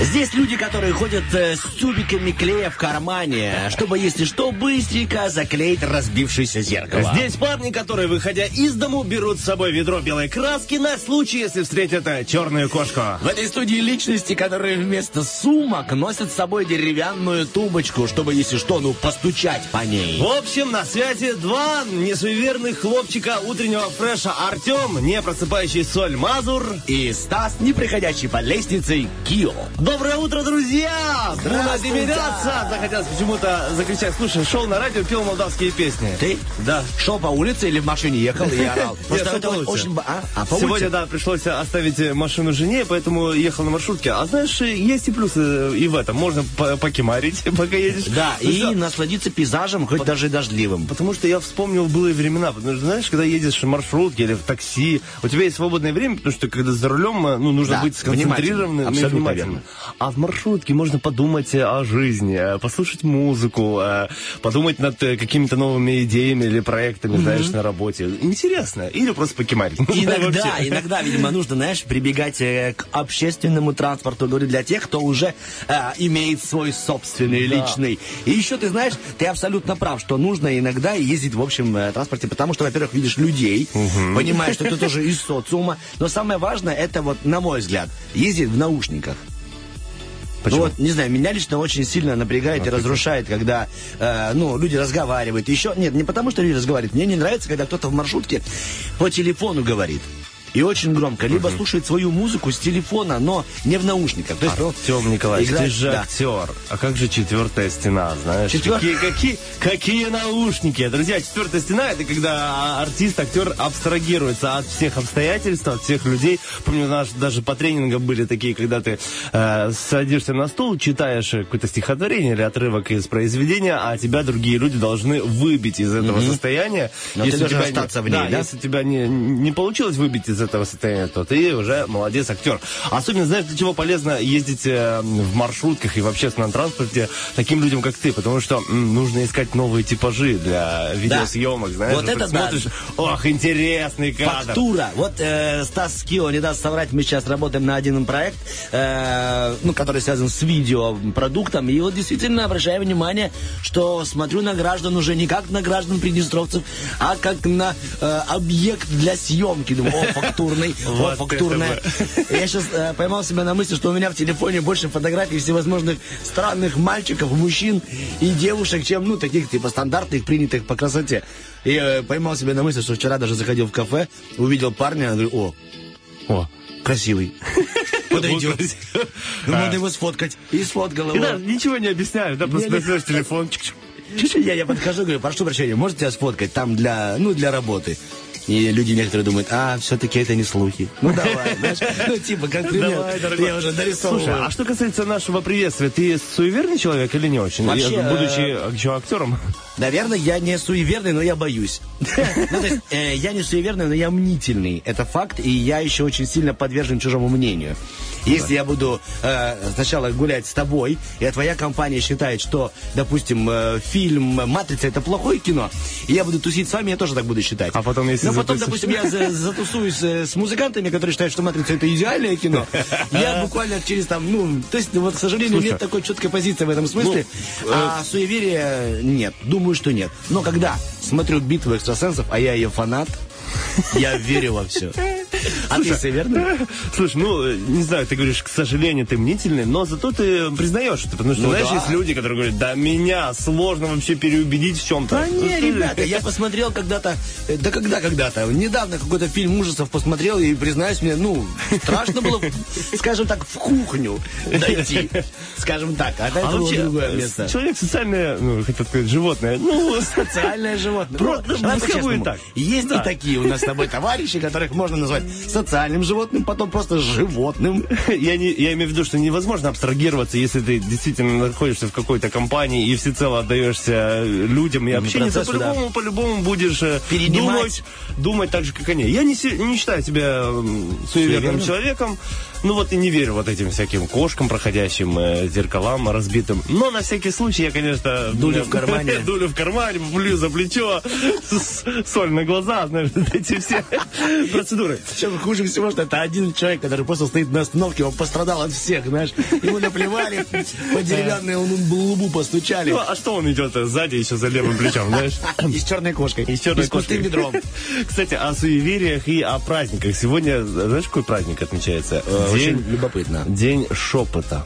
Здесь люди, которые ходят э, с тюбиками клея в кармане, чтобы, если что, быстренько заклеить разбившееся зеркало. Здесь парни, которые, выходя из дому, берут с собой ведро белой краски на случай, если встретят э, черную кошку. В этой студии личности, которые вместо сумок носят с собой деревянную тумбочку, чтобы, если что, ну, постучать по ней. В общем, на связи два несуеверных хлопчика утреннего фреша Артем, не просыпающий соль Мазур. И Стас, не приходящий по лестнице, Кио. Доброе утро, друзья! Здравствуйте! Удивляться! Захотелось почему-то закричать. Слушай, шел на радио, пел молдавские песни. Ты? Да. Шел по улице или в машине ехал и орал? Просто это очень... А, а, по Сегодня, да, пришлось оставить машину жене, поэтому ехал на маршрутке. А знаешь, есть и плюсы и в этом. Можно по- покемарить, пока едешь. Да, Ну и насладиться пейзажем, хоть даже дождливым. Потому что я вспомнил былые времена. Потому что, знаешь, когда едешь в маршрутке или в такси, у тебя есть свободное время, потому что когда за рулем, э, ну, нужно быть сконцентрированным и внимательным. А в маршрутке можно подумать э, о жизни, э, послушать музыку, э, подумать над какими-то новыми идеями или проектами, знаешь, на работе. Интересно. Или просто покемарить. Иногда, иногда, видимо, нужно, знаешь, прибегать к общественному транспорту, говорю, для тех, кто уже э, имеет свой собственный, Да. личный. И еще, ты знаешь, ты абсолютно прав, что нужно иногда ездить в общем э, транспорте, потому что, во-первых, видишь людей, понимаешь, что ты тоже из социума, но самое важное, это вот, на мой взгляд, ездить в наушниках. Почему? Ну вот, не знаю, меня лично очень сильно напрягает и разрушает, когда, э, ну, люди разговаривают. Еще, нет, не потому что люди разговаривают. Мне не нравится, когда кто-то в маршрутке по телефону говорит. И очень громко. Либо слушает свою музыку с телефона, но не в наушниках. То есть, ну, Артем Николаевич, играет- ты же да. актер. А как же четвертая стена, знаешь? Четвер- Какие, какие, какие наушники? Друзья, четвертая стена это когда артист, актер абстрагируется от всех обстоятельств, от всех людей. Помню, у нас даже по тренингам были такие, когда ты э, садишься на стул, читаешь какое-то стихотворение или отрывок из произведения, а тебя другие люди должны выбить из этого состояния. Но ты у должен тебя не- остаться в ней, да? если у тебя не, не получилось выбить из этого состояния, то ты уже молодец актер. Особенно, знаешь, для чего полезно ездить э, в маршрутках и в общественном транспорте таким людям, как ты, потому что м, нужно искать новые типажи для видеосъемок, знаешь. Вот ты это да. смотришь, ох, интересный кадр. Фактура. Вот э, Стас Кио не даст соврать, мы сейчас работаем на один проект, э, ну, который связан с видеопродуктом. И вот действительно обращаю внимание, что смотрю на граждан уже не как на граждан приднестровцев, а как на э, объект для съемки. Думаю, о, фактурный, Вот фактурная. Я сейчас поймал себя на мысли, что у меня в телефоне больше фотографий всевозможных странных мальчиков, мужчин и девушек, чем, ну, таких, типа, стандартных, принятых по красоте. И э, поймал себя на мысли, что вчера даже заходил в кафе, увидел парня, говорю, о, О. красивый. Подойдет. Ну, А. Надо его сфоткать. И сфоткал И его. ничего не объясняешь, да, просто достаешь телефон. я, я подхожу, говорю, прошу прощения, можете тебя сфоткать там для, ну, для работы? И люди некоторые думают, а, все-таки это не слухи. Ну, давай, знаешь, ну, типа, как пример. Давай, дорогой. Я уже нарисовываю. Слушай, а что касается нашего приветствия, ты суеверный человек или не очень? Вообще, будучи э, еще актером. Наверное, я не суеверный, но я боюсь. Ну, то есть, э, я не суеверный, но я мнительный. Это факт, и я еще очень сильно подвержен чужому мнению. Если я буду э, сначала гулять с тобой, и твоя компания считает, что, допустим, э, фильм «Матрица» — это плохое кино, и я буду тусить с вами, я тоже так буду считать. А потом, если Но потом, допустим, я за- затусуюсь э, с музыкантами, которые считают, что «Матрица» — это идеальное кино, я буквально через там, ну, то есть, вот, к сожалению, Слушай, нет такой четкой позиции в этом смысле, Ну, а суеверия нет, думаю, что нет. Но когда смотрю «Битву экстрасенсов», а я ее фанат, я верю во все. А ты суеверный? Слушай, ну, не знаю, ты говоришь, к сожалению, ты мнительный, но зато ты признаешь это, потому что, Ну знаешь, да. есть люди, которые говорят, да меня сложно вообще переубедить в чем-то. Да не, ребята, я посмотрел когда-то, э, да когда когда-то, недавно какой-то фильм ужасов посмотрел, и, признаюсь мне, ну, страшно было, скажем так, в кухню дойти, скажем так, а это А было вообще, другое э, место. человек социальное, ну, хотел сказать, животное. Ну, Социальное животное. Ну, ну, по-честному. будет так. Есть Да. и такие у нас с тобой товарищи, которых можно назвать социальным животным, потом просто животным. я, не, я имею в виду, что невозможно абстрагироваться, если ты действительно находишься в какой-то компании и всецело отдаешься людям и общению, то процессу, да. по-любому, по-любому будешь э, Перенимать. думать, думать так же, как они. Я не, не считаю себя Суеверным? человеком, ну вот и не верю вот этим всяким кошкам, проходящим, э, зеркалам разбитым. Но на всякий случай я, конечно... Дулю в кармане. Дулю в кармане, плюю за плечо, соль на глаза, знаешь, эти все процедуры. Причем хуже всего, что это один человек, который просто стоит на остановке, он пострадал от всех, знаешь. Ему наплевали, по деревянной лбу постучали. Ну, а что он идет э, сзади еще за левым плечом, знаешь? И с черной кошкой. И с черной пустым кошкой. ведром. Кстати, о суевериях и о праздниках. Сегодня, знаешь, какой праздник отмечается? Э, Очень День, любопытно. день шепота.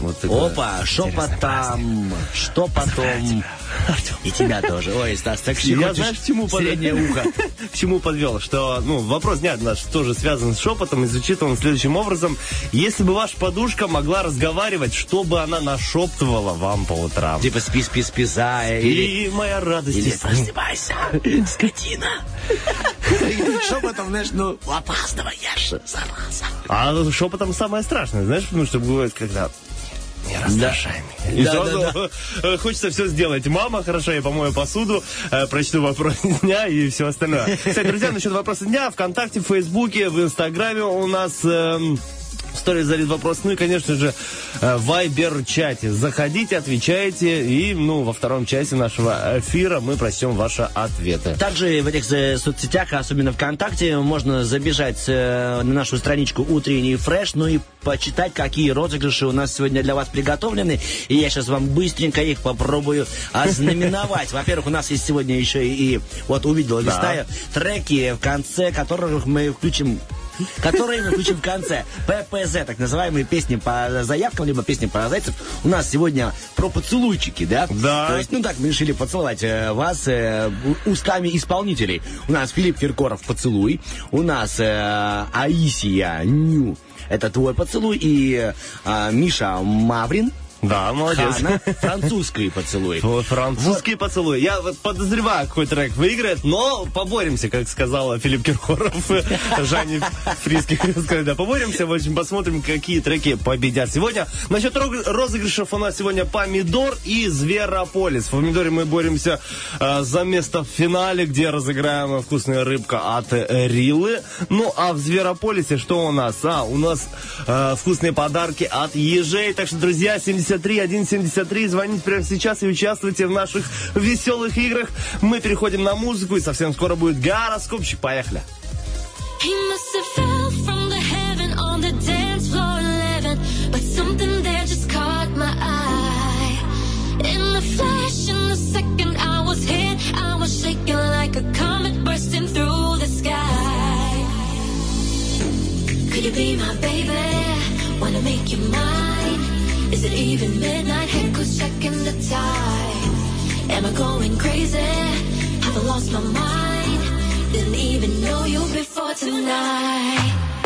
Вот Опа, что интересный праздник. потом? Что потом? И тебя тоже. Ой, Стас, так Я хочешь знаешь, к чему под- среднее ухо. К чему подвел? Что, ну, вопрос дня наш тоже связан с шепотом и звучит он следующим образом. Если бы ваша подушка могла разговаривать, что бы она нашептывала вам по утрам? Типа спи, спи, спи, зая. Или, И моя радость. или просыпайся, скотина. Шепотом, знаешь, ну, опаздываешь, зараза. А шепотом самое страшное, знаешь, потому что бывает, когда не раздражай меня. И Да, сразу э, хочется все сделать. Мама, хорошо, я помою посуду, э, прочту вопрос дня и все остальное. Кстати, друзья, насчет вопроса дня, ВКонтакте, в Фейсбуке, в Инстаграме у нас... эм, Стоит задает вопрос. Ну и, конечно же, э, в Вайбер-чате. Заходите, отвечайте. И, ну, во втором части нашего эфира мы прочтем ваши ответы. Также в этих э, соцсетях, особенно ВКонтакте, можно забежать э, на нашу страничку «Утренний фреш», ну и почитать, какие розыгрыши у нас сегодня для вас приготовлены. И я сейчас вам быстренько их попробую ознаменовать. Во-первых, у нас есть сегодня еще и, вот увидел, листаю, треки, в конце которых мы включим которые мы включим в конце. ППЗ, так называемые песни по заявкам, либо песни по зайцев. У нас сегодня про поцелуйчики, да? Да. То есть, ну так, мы решили поцеловать э, вас э, устами исполнителей. У нас Филипп Киркоров «Поцелуй», у нас э, Аисия «Ню». Это твой поцелуй. И э, Миша Маврин Да, молодец. Хана «Французский поцелуй». Вот Французский поцелуй. Я вот подозреваю, какой трек выиграет, но поборемся, как сказал Филипп Киркоров, Жанне Фриски. сказали, Да, поборемся, в общем, посмотрим, какие треки победят сегодня. Насчет розыгрышев у нас сегодня Помидор и Зверополис. В Помидоре мы боремся э, за место в финале, где разыграем вкусная рыбка от Рилы. Ну, а в Зверополисе что у нас? А, у нас э, вкусные подарки от ежей. Так что, друзья, 73 173, звоните прямо сейчас и участвуйте в наших веселых играх. Мы переходим на музыку и совсем скоро будет гороскопчик. Поехали. Be my baby? Wanna make you mine? Is it even midnight? Head goes checking the time. Am I going crazy? Have I lost my mind? Didn't even know you before tonight.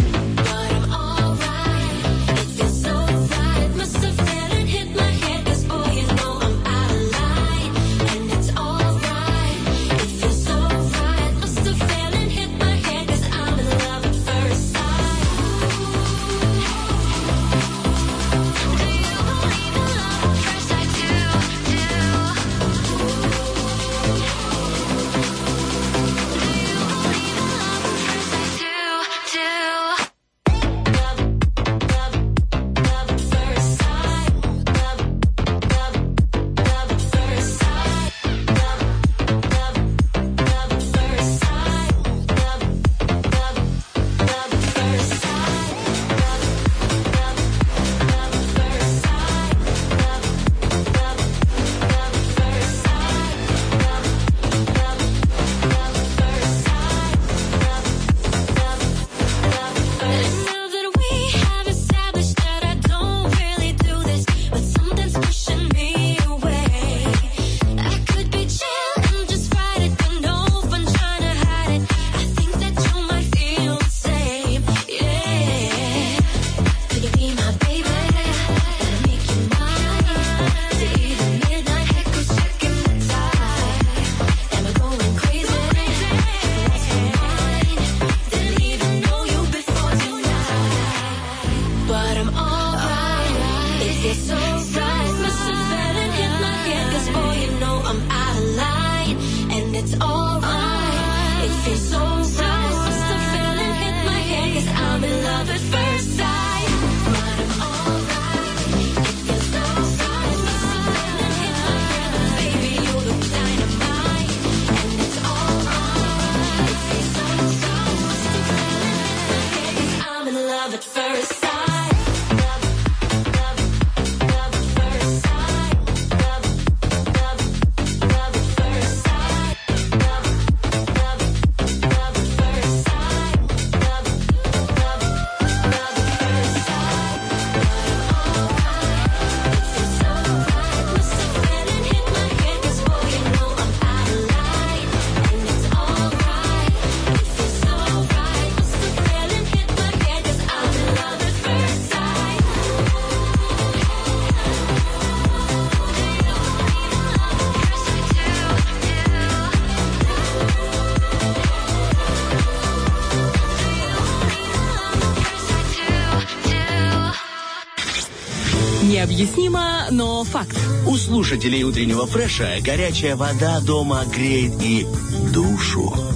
необъяснимо, но факт. У слушателей утреннего фреша горячая вода дома греет и душу.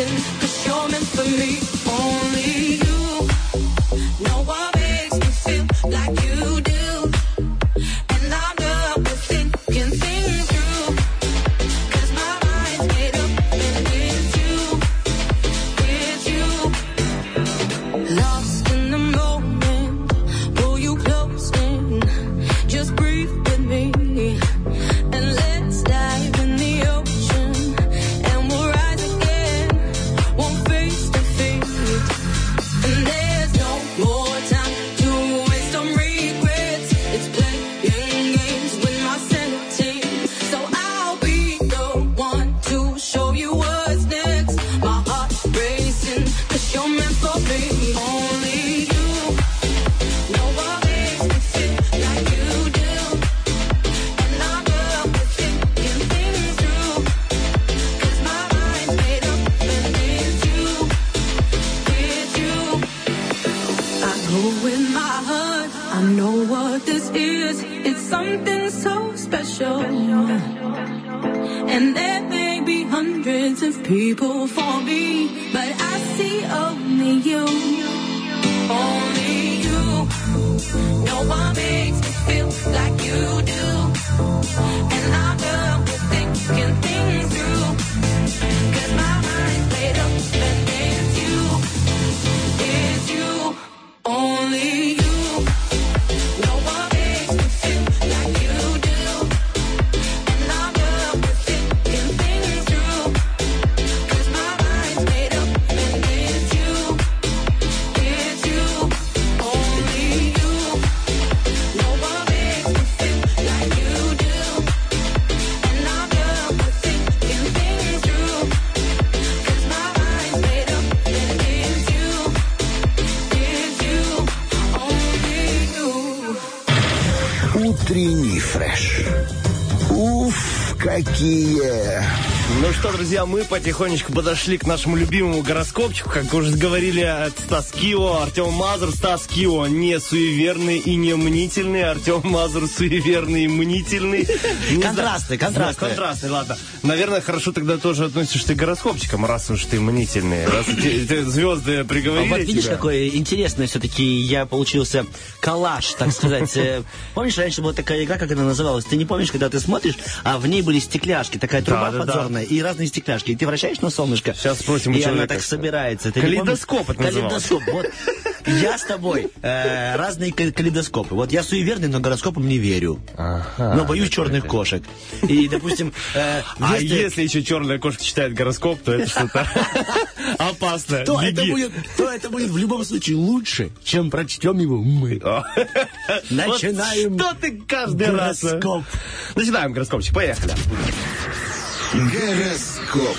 acting, cause you're meant for me only. друзья, мы потихонечку подошли к нашему любимому гороскопчику. Как уже говорили, от Стас Кио, Артем Мазур, Стас Кио не суеверный и не мнительный. Артем Мазур суеверный и мнительный. Ну, контрасты, контрасты. Контрасты, ладно наверное, хорошо тогда тоже относишься к гороскопчикам, раз уж ты мнительный, раз звезды приговорили а Вот видишь, тебя. какой интересный все-таки я получился коллаж, так сказать. Э, помнишь, раньше была такая игра, как она называлась? Ты не помнишь, когда ты смотришь, а в ней были стекляшки, такая труба да, да, подзорная да. и разные стекляшки. И ты вращаешь на солнышко. Сейчас спросим у и человека. она так собирается. Ты Калейдоскоп это Калейдоскоп, вот я с тобой э, разные ка- калейдоскопы. Вот я суеверный, но гороскопам не верю. но боюсь черных кошек. И, допустим, э, А если- если еще черная кошка читает гороскоп, то это что-то опасное. то это, будет, то это будет в любом случае лучше, чем прочтем его мы. Начинаем Вот Что ты каждый раз? а? гороскоп. Начинаем гороскопчик, поехали. Гороскоп.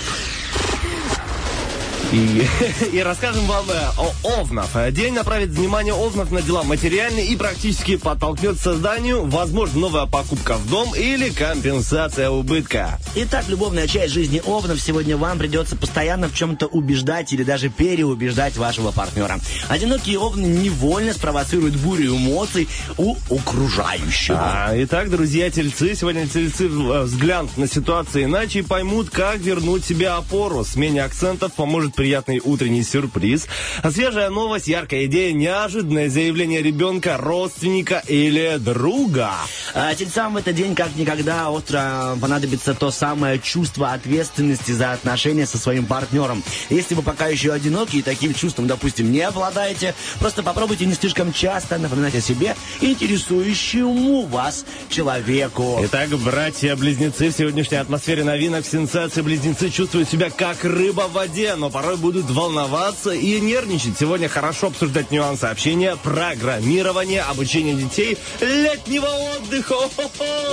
И, и расскажем вам э, о Овнов. День направит внимание Овнов на дела материальные и практически подтолкнет к созданию, возможно, новая покупка в дом или компенсация убытка. Итак, любовная часть жизни Овнов сегодня вам придется постоянно в чем-то убеждать или даже переубеждать вашего партнера. Одинокие Овны невольно спровоцируют бурю эмоций у окружающего. А, итак, друзья, тельцы, сегодня тельцы э, взглянут на ситуацию иначе и поймут, как вернуть себе опору. Смене акцентов поможет приятный утренний сюрприз. Свежая новость, яркая идея, неожиданное заявление ребенка, родственника или друга. А тельцам в этот день как никогда остро понадобится то самое чувство ответственности за отношения со своим партнером. Если вы пока еще одиноки и таким чувством, допустим, не обладаете, просто попробуйте не слишком часто напоминать о себе интересующему вас человеку. Итак, братья-близнецы, в сегодняшней атмосфере новинок сенсации близнецы чувствуют себя как рыба в воде, но порой будут волноваться и нервничать. Сегодня хорошо обсуждать нюансы общения, программирования, обучения детей, летнего отдыха.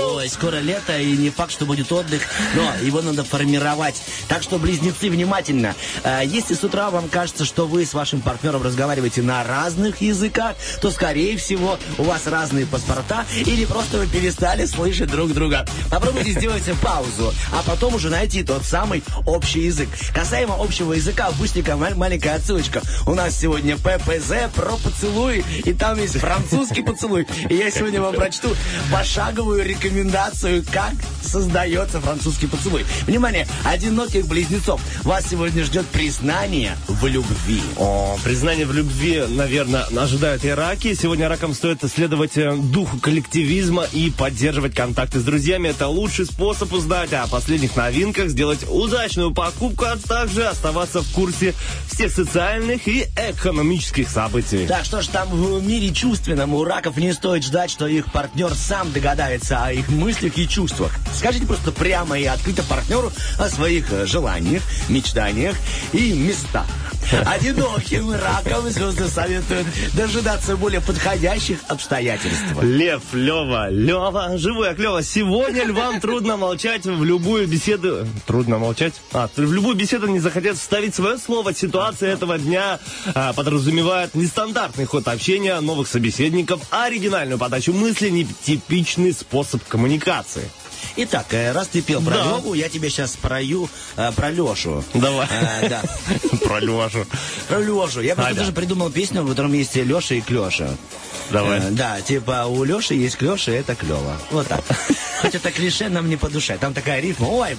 Ой, скоро лето, и не факт, что будет отдых, но его надо формировать. Так что, близнецы, внимательно. Э, Если с утра вам кажется, что вы с вашим партнером разговариваете на разных языках, то, скорее всего, у вас разные паспорта, или просто вы перестали слышать друг друга. Попробуйте сделать паузу, а потом уже найти тот самый общий язык. Касаемо общего языка, мал- маленькая отсылочка. У нас сегодня ППЗ про поцелуй, и там есть французский поцелуй. И я сегодня вам прочту пошаговую рекомендацию, как создается французский поцелуй. Внимание, одиноких близнецов. Вас сегодня ждет признание в любви. О, признание в любви, наверное, ожидают и раки. Сегодня ракам стоит следовать э, духу коллективизма и поддерживать контакты с друзьями. Это лучший способ узнать о последних новинках, сделать удачную покупку, а также оставаться в курсе всех социальных и экономических событий. Так что ж там в мире чувственном у раков не стоит ждать, что их партнер сам догадается о их мыслях и чувствах. Скажите просто прямо и открыто партнеру о своих э, желаниях, мечтаниях и местах. Одиноким ракам звезды советуют дожидаться более подходящих обстоятельств. Лев, Лева, Лева, живой, Лева. Сегодня львам трудно молчать в любую беседу. Трудно молчать? А, в любую беседу не захотят вставить свое слово. Ситуация этого дня а, подразумевает нестандартный ход общения новых собеседников, а оригинальную подачу мысли, нетипичный способ коммуникации. Итак, э, раз ты пел про Да. Леву, я тебе сейчас прою э, про Лешу. Давай. Э, да. Про Лешу. Про Лешу. Я просто даже придумал песню, в котором есть Леша и Клеша. Давай. Э, да, типа у Леши есть Клеша, это клево. Вот так. Хоть это клише нам не по душе. Там такая рифма. Ой,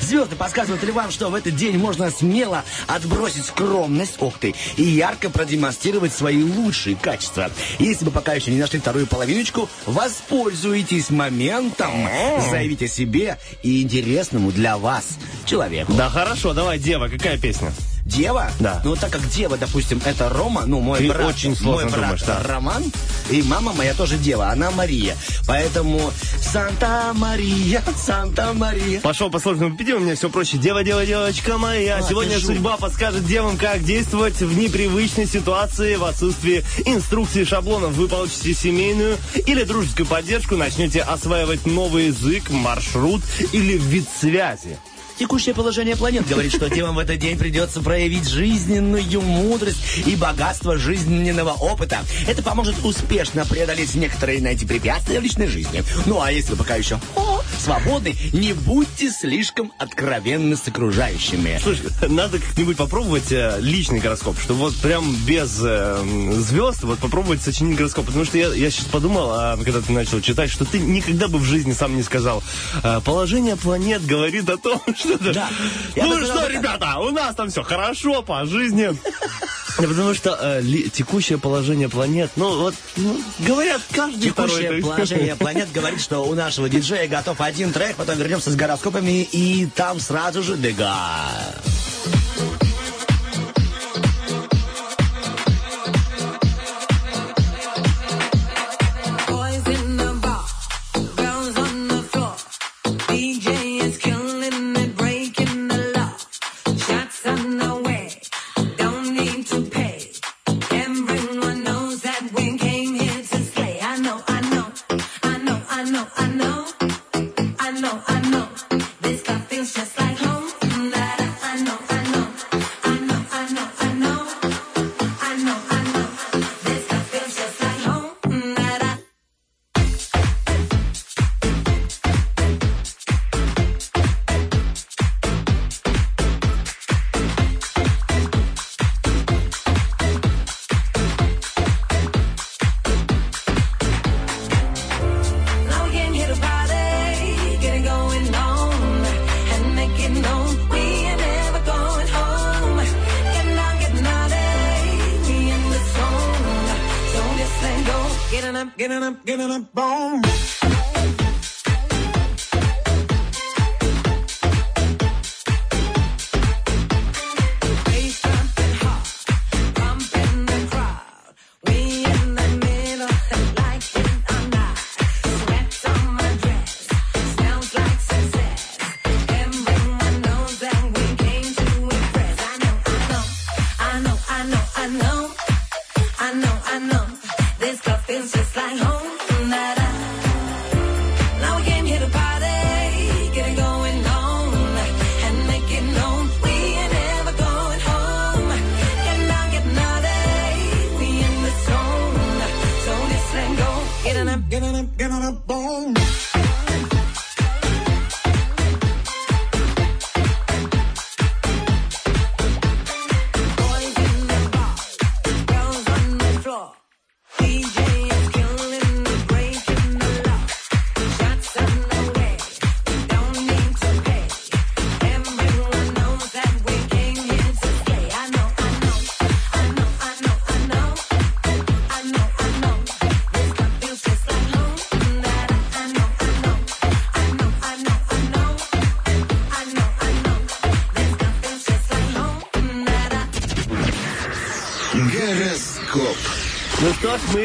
звезды подсказывают ли вам, что в этот день можно смело отбросить скромность, ух ты, и ярко продемонстрировать свои лучшие качества. Если вы пока еще не нашли вторую половиночку, воспользуйтесь моментом, заявите о себе и интересному для вас человеку. Да хорошо, давай, Дева, какая песня? Дева? Да. Ну, так как дева, допустим, это Рома, ну, мой Ты брат, очень сложно мой брат думаешь, да. Роман, и мама моя тоже дева, она Мария. Поэтому Санта-Мария, Санта-Мария. Пошел по сложному пути, у меня все проще. Дева, дева, девочка моя. А, Сегодня судьба подскажет девам, как действовать в непривычной ситуации, в отсутствии инструкции шаблонов. Вы получите семейную или дружескую поддержку, начнете осваивать новый язык, маршрут или вид связи. Текущее положение планет говорит, что девам в этот день придется проявить жизненную мудрость и богатство жизненного опыта. Это поможет успешно преодолеть некоторые на эти препятствия в личной жизни. Ну, а если вы пока еще о, свободны, не будьте слишком откровенны с окружающими. Слушай, надо как-нибудь попробовать э, личный гороскоп, чтобы вот прям без э, звезд вот попробовать сочинить гороскоп. Потому что я, я сейчас подумал, а, когда ты начал читать, что ты никогда бы в жизни сам не сказал. э, положение планет говорит о том, Да. Я Ну что, ребята, у нас там все хорошо по жизни. Потому что э, текущее положение планет, ну вот, ну, говорят, каждый Текущее второй. положение планет говорит, что у нашего диджея готов один трек, потом вернемся с гороскопами, и там сразу же Дега.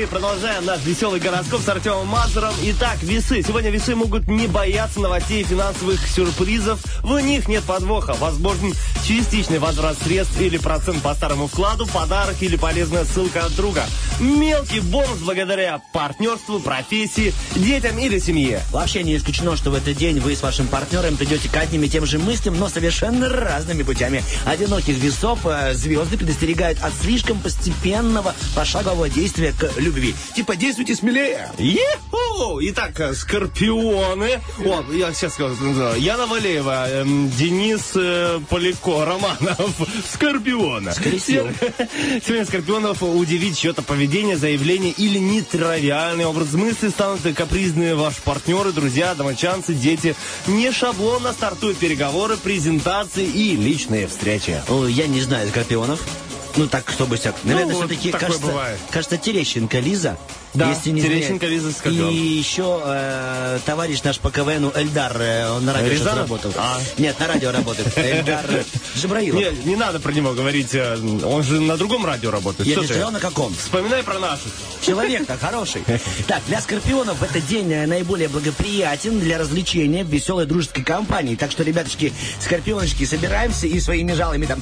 Продолжаем наш веселый гороскоп с Артемом Мазуром. Итак, весы. Сегодня весы могут не бояться новостей и финансовых сюрпризов. В них нет подвоха. Возможен частичный возврат средств или процент по старому вкладу, подарок или полезная ссылка от друга. Мелкий бонус благодаря партнерству, профессии, детям или семье. Вообще не исключено, что в этот день вы с вашим партнером придете к одним и тем же мыслям, но совершенно разными путями. Одиноких весов э, звезды предостерегают от слишком постепенного пошагового действия к любви. Типа, действуйте смелее. Еху! Итак, э, скорпионы. О, я сейчас скажу. да. Яна Валеева, эм, Денис э, Поляко, Романов. Скорпиона. Скоросил. Сегодня скорпионов удивить чье-то поведение, заявление или нетривиальный образ мысли станут капризные ваши партнеры, друзья, домочанцы, дети. Не шаблонно стартуют переговоры, презентации и личные встречи. Ой, я не знаю скорпионов. Ну, так, чтобы всяк. Наверное, вот все-таки, кажется, бывает. кажется, Терещенко Лиза. Да, если не Терещенко. Лиза Скорпион. И еще э, товарищ наш по КВНу Эльдар, э, он на радио Рязанов? работал. А. Нет, на радио работает. Эльдар Джабраилов. Не, не надо про него говорить, э, он же на другом радио работает. Я Что не сказал, на каком. Вспоминай про наших. Человек-то хороший. Так, для скорпионов в этот день э, наиболее благоприятен для развлечения в веселой дружеской компании. Так что, ребяточки, скорпионочки, собираемся и своими жалами там...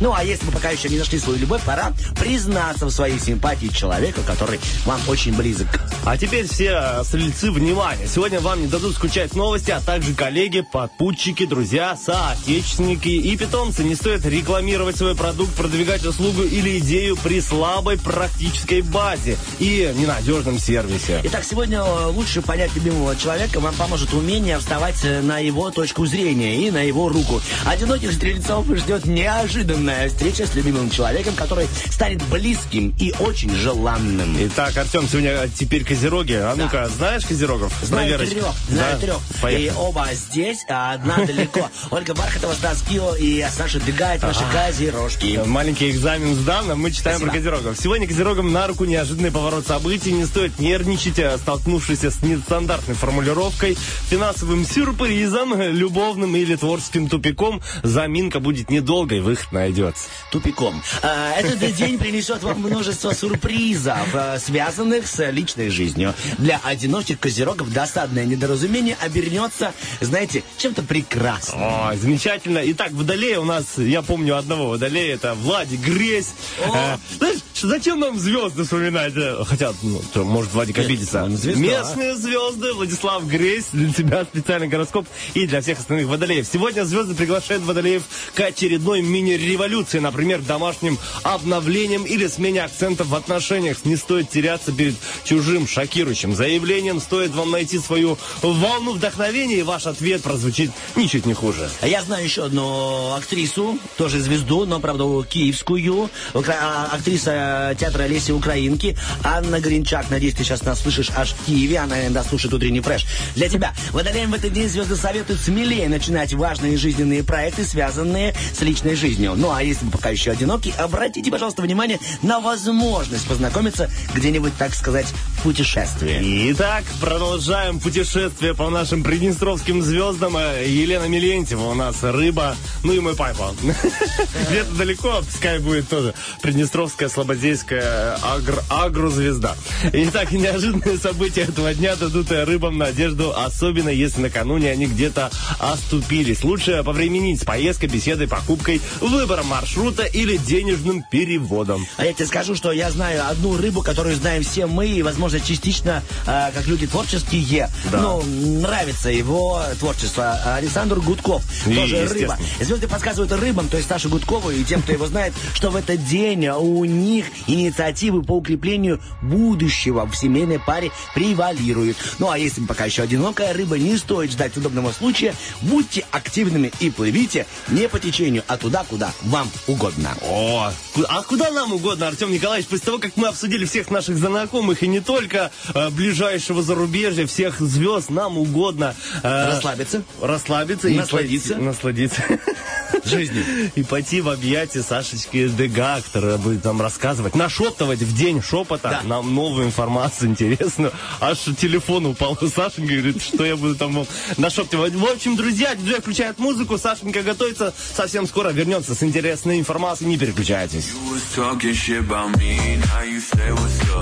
Ну, а если вы пока еще не нашли свою любовь, пора признаться в своей симпатии человеку, который вам очень близок. А теперь все э, стрельцы, внимание. Сегодня вам не дадут скучать новости, а также коллеги, подпутчики, друзья, соотечественники и питомцы. Не стоит рекламировать свой продукт, продвигать услугу или идею при слабой практической базе и ненадежном сервисе. Итак, сегодня э, лучше понять любимого человека вам поможет умение вставать э, на его точку зрения и на его руку. Одиноких стрельцов ждет неожиданная встреча с любимым человеком, который станет близким и очень желанным. Итак, Артем, сегодня теперь козероги. А ну-ка, знаешь козерогов? Знаю трех, знаю Да? трех. Поехали. И оба здесь, а одна далеко. Ольга Бархатова, Стас Кио и Саша Дыгает, наши козерожки. Маленький экзамен сдан, а мы читаем про козерогов. Сегодня козерогам на руку неожиданный поворот событий. Не стоит нервничать, а, столкнувшись с нестандартной формулировкой, финансовым сюрпризом, любовным или творческим тупиком. Заминка будет недолгой, выход найдется. Тупиком. А, Этот день принесет вам множество сюрпризов, а, связанных с личной жизнью. Для одиночек козерогов досадное недоразумение обернется, знаете, чем-то прекрасным. О, замечательно. Итак, водолея у нас, я помню одного водолея, это Владик Гресь. Э, знаешь, зачем нам звезды вспоминать? Э, Хотя, ну, то, может, Владик обидится. звезда. Местные звезды, Владислав Гресь, для тебя специальный гороскоп и для всех остальных водолеев. Сегодня звезды приглашают водолеев к очередной мини-революции, например, домашним обновлением или смене акцентов в отношениях. Не стоит теряться перед чужим шокирующим заявлением. Стоит вам найти свою волну вдохновения, и ваш ответ прозвучит ничуть не хуже. А Я знаю еще одну актрису, тоже звезду, но, правда, киевскую. А, Актриса театра Леси Украинки. Анна Гринчак. Надеюсь, ты сейчас нас слышишь аж в Киеве. Она иногда слушает утренний фреш. Для тебя. Водолеям в этот день звезды советуют смелее начинать важные жизненные проекты, связанные с личной жизнью. Ну, а если вы пока еще одиноки, обратите, пожалуйста, внимание на возможность познакомиться где-нибудь, так сказать, в путешествии. Итак, продолжаем путешествие по нашим приднестровским звездам. Э, Елена Милентьева у нас рыба, ну и мой папа. Где-то далеко, пускай будет тоже Приднестровская слободейская агр, агрозвезда. Итак, неожиданные события этого дня дадут э, рыбам надежду, особенно если накануне они где-то оступились. Лучше повременить с поездкой, беседой, покупкой, выбором маршрута или денежным переводом. А я тебе скажу, что я знаю одну рыбу, которую знаем все мы, и, возможно, частично, э, как люди творческие. Ну, нравится его творчество. Александр Гудков, И, тоже рыба. Звезды подсказывают рыбам, то есть Саше Гудкову и тем, кто его знает, что в этот день у них инициативы по укреплению будущего в семейной паре превалируют. Ну, а если пока еще одинокая рыба, не стоит ждать удобного случая. Будьте активными и плывите не по течению, а туда, куда вам угодно. О, а куда нам угодно, Артем Николаевич, после того, как мы обсудили всех наших знакомых и не только э, ближайшего зарубежья, всех звезд, нам угодно э, Расслабиться. расслабиться и Насладиться. пойти- насладиться Жизнью. и пойти в объятия Сашечки Дега, которая будет нам рассказывать, нашептывать в день шепота Да. нам новую информацию интересную. Аж телефон упал у Сашеньки, говорит, что я буду там нашептывать. В общем, друзья, диджей включает музыку, Сашенька готовится, совсем скоро вернется с интересной информацией, не переключайтесь. You was talking shit about me, now you say what's up.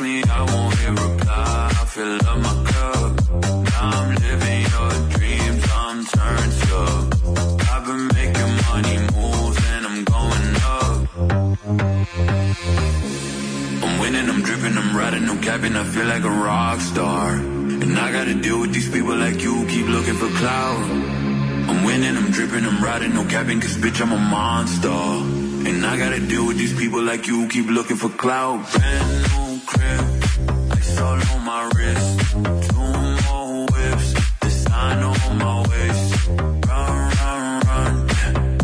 Me, I won't hear reply. I fill up my cup. Now I'm living your dreams, I'm turned up. I've been making money moves and I'm going up. I'm winning, I'm dripping, I'm riding, no capping, I feel like a rock star. And I gotta deal with these people like you, keep looking for clout. I'm winning, I'm dripping, I'm riding, no capping, cause bitch, I'm a monster. And I gotta deal with these people like you, keep looking for clout. Brand new crib, ice all on my wrist. Two more whips, design on my waist. Run, run, run,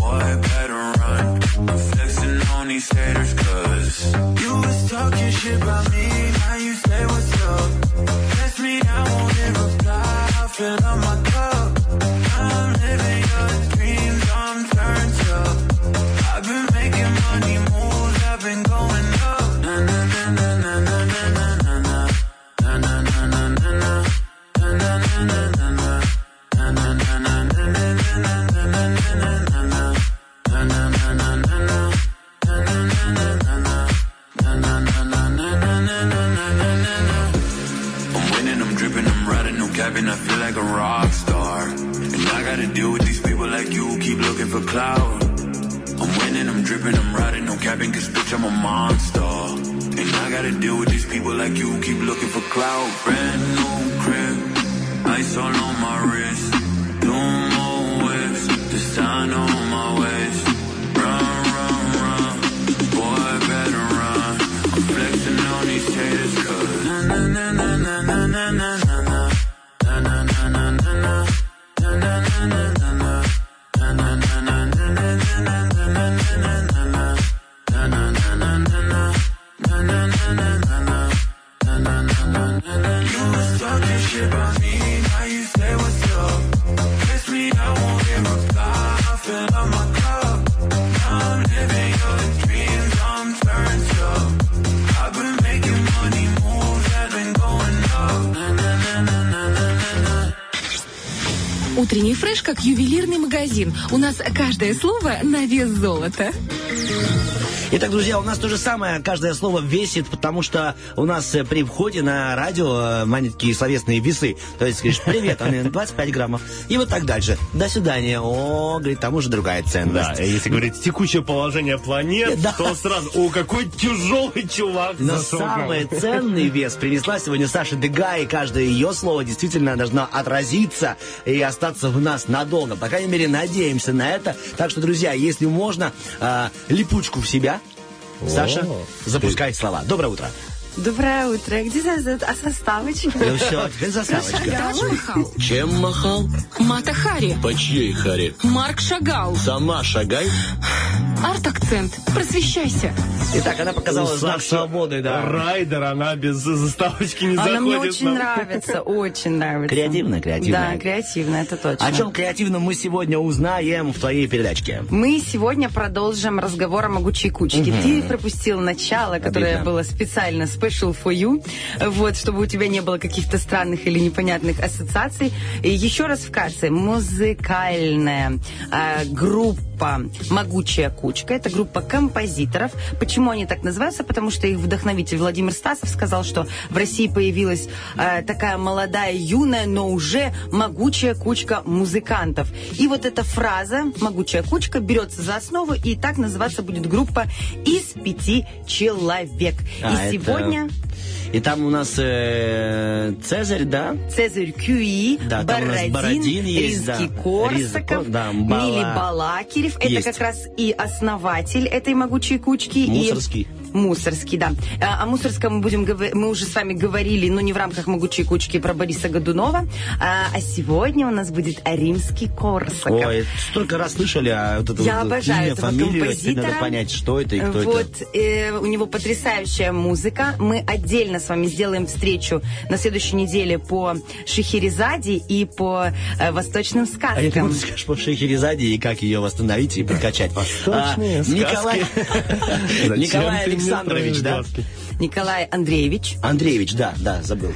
boy, better run. I'm flexing on these haters, cause you was talking shit about me, как ювелирный магазин. У нас каждое слово на вес золота. Итак, друзья, у нас то же самое. Каждое слово весит, потому что у нас э, при входе на радио э, маленькие словесные весы. То есть, говоришь, привет, они 25 граммов. И вот так дальше. До свидания. О, говорит, там уже другая ценность. Да, если говорить текущее положение планет, Да. то сразу, о, какой тяжелый чувак Но самый ценный вес принесла сегодня Саша Дега, и каждое ее слово действительно должно отразиться и остаться в нас надолго. По крайней мере, надеемся на это. Так что, друзья, если можно, а, липучку в себя. Саша, запускай слова. Доброе утро. Доброе утро. Где за- а составочка? Ну все, теперь заставочка. Тач махал. Чем махал? Мата Хари. По чьей харе? Марк Шагал. Сама шагай. Арт-акцент. Просвещайся. Итак, она показала знак свободы, да. Райдер, она без заставочки не Она заходит. мне очень нам. нравится, очень нравится. Креативно, креативно. Да, креативно, это точно. О чем креативном мы сегодня узнаем в твоей передачке? Мы сегодня продолжим разговор о могучей кучке. Ты пропустил начало, которое Обидно. было специально special for you, вот, чтобы у тебя не было каких-то странных или непонятных ассоциаций. И еще раз вкратце. Музыкальная а, группа «Могучая кучка». Это группа композиторов. Почему они так называются? Потому что их вдохновитель Владимир Стасов сказал, что в России появилась а, такая молодая, юная, но уже могучая кучка музыкантов. И вот эта фраза «могучая кучка» берется за основу, и так называться будет группа из пяти человек. А, и это- сегодня И там у нас э, Цезарь, да? Цезарь Кюи, Да, там у нас Бородин, Бородин есть, да. Ризский Корсаков, Ризко- да, Бала- Мили Балакирев. Это Есть. как раз и основатель этой могучей кучки. Мусорский. И... Мусорский, да. А, О Мусорском мы будем мы уже с вами говорили, но не в рамках могучей кучки про Бориса Годунова. А, а сегодня у нас будет Римский Корсаков. Ой, столько раз слышали, а вот это Я вот обожаю имя, этого фамилию, композитора. надо понять, что это и кто вот, это. э, у него потрясающая музыка. Мы отдельно с вами сделаем встречу на следующей неделе по Шехерезаде и по э, восточным А я сказкам. ты скажешь по Шехерезаде и как ее восстановить и подкачать. Восточные А, сказки. Николай, Николай Александрович, да? глазки? Николай Андреевич. Андреевич, да, да, забыл.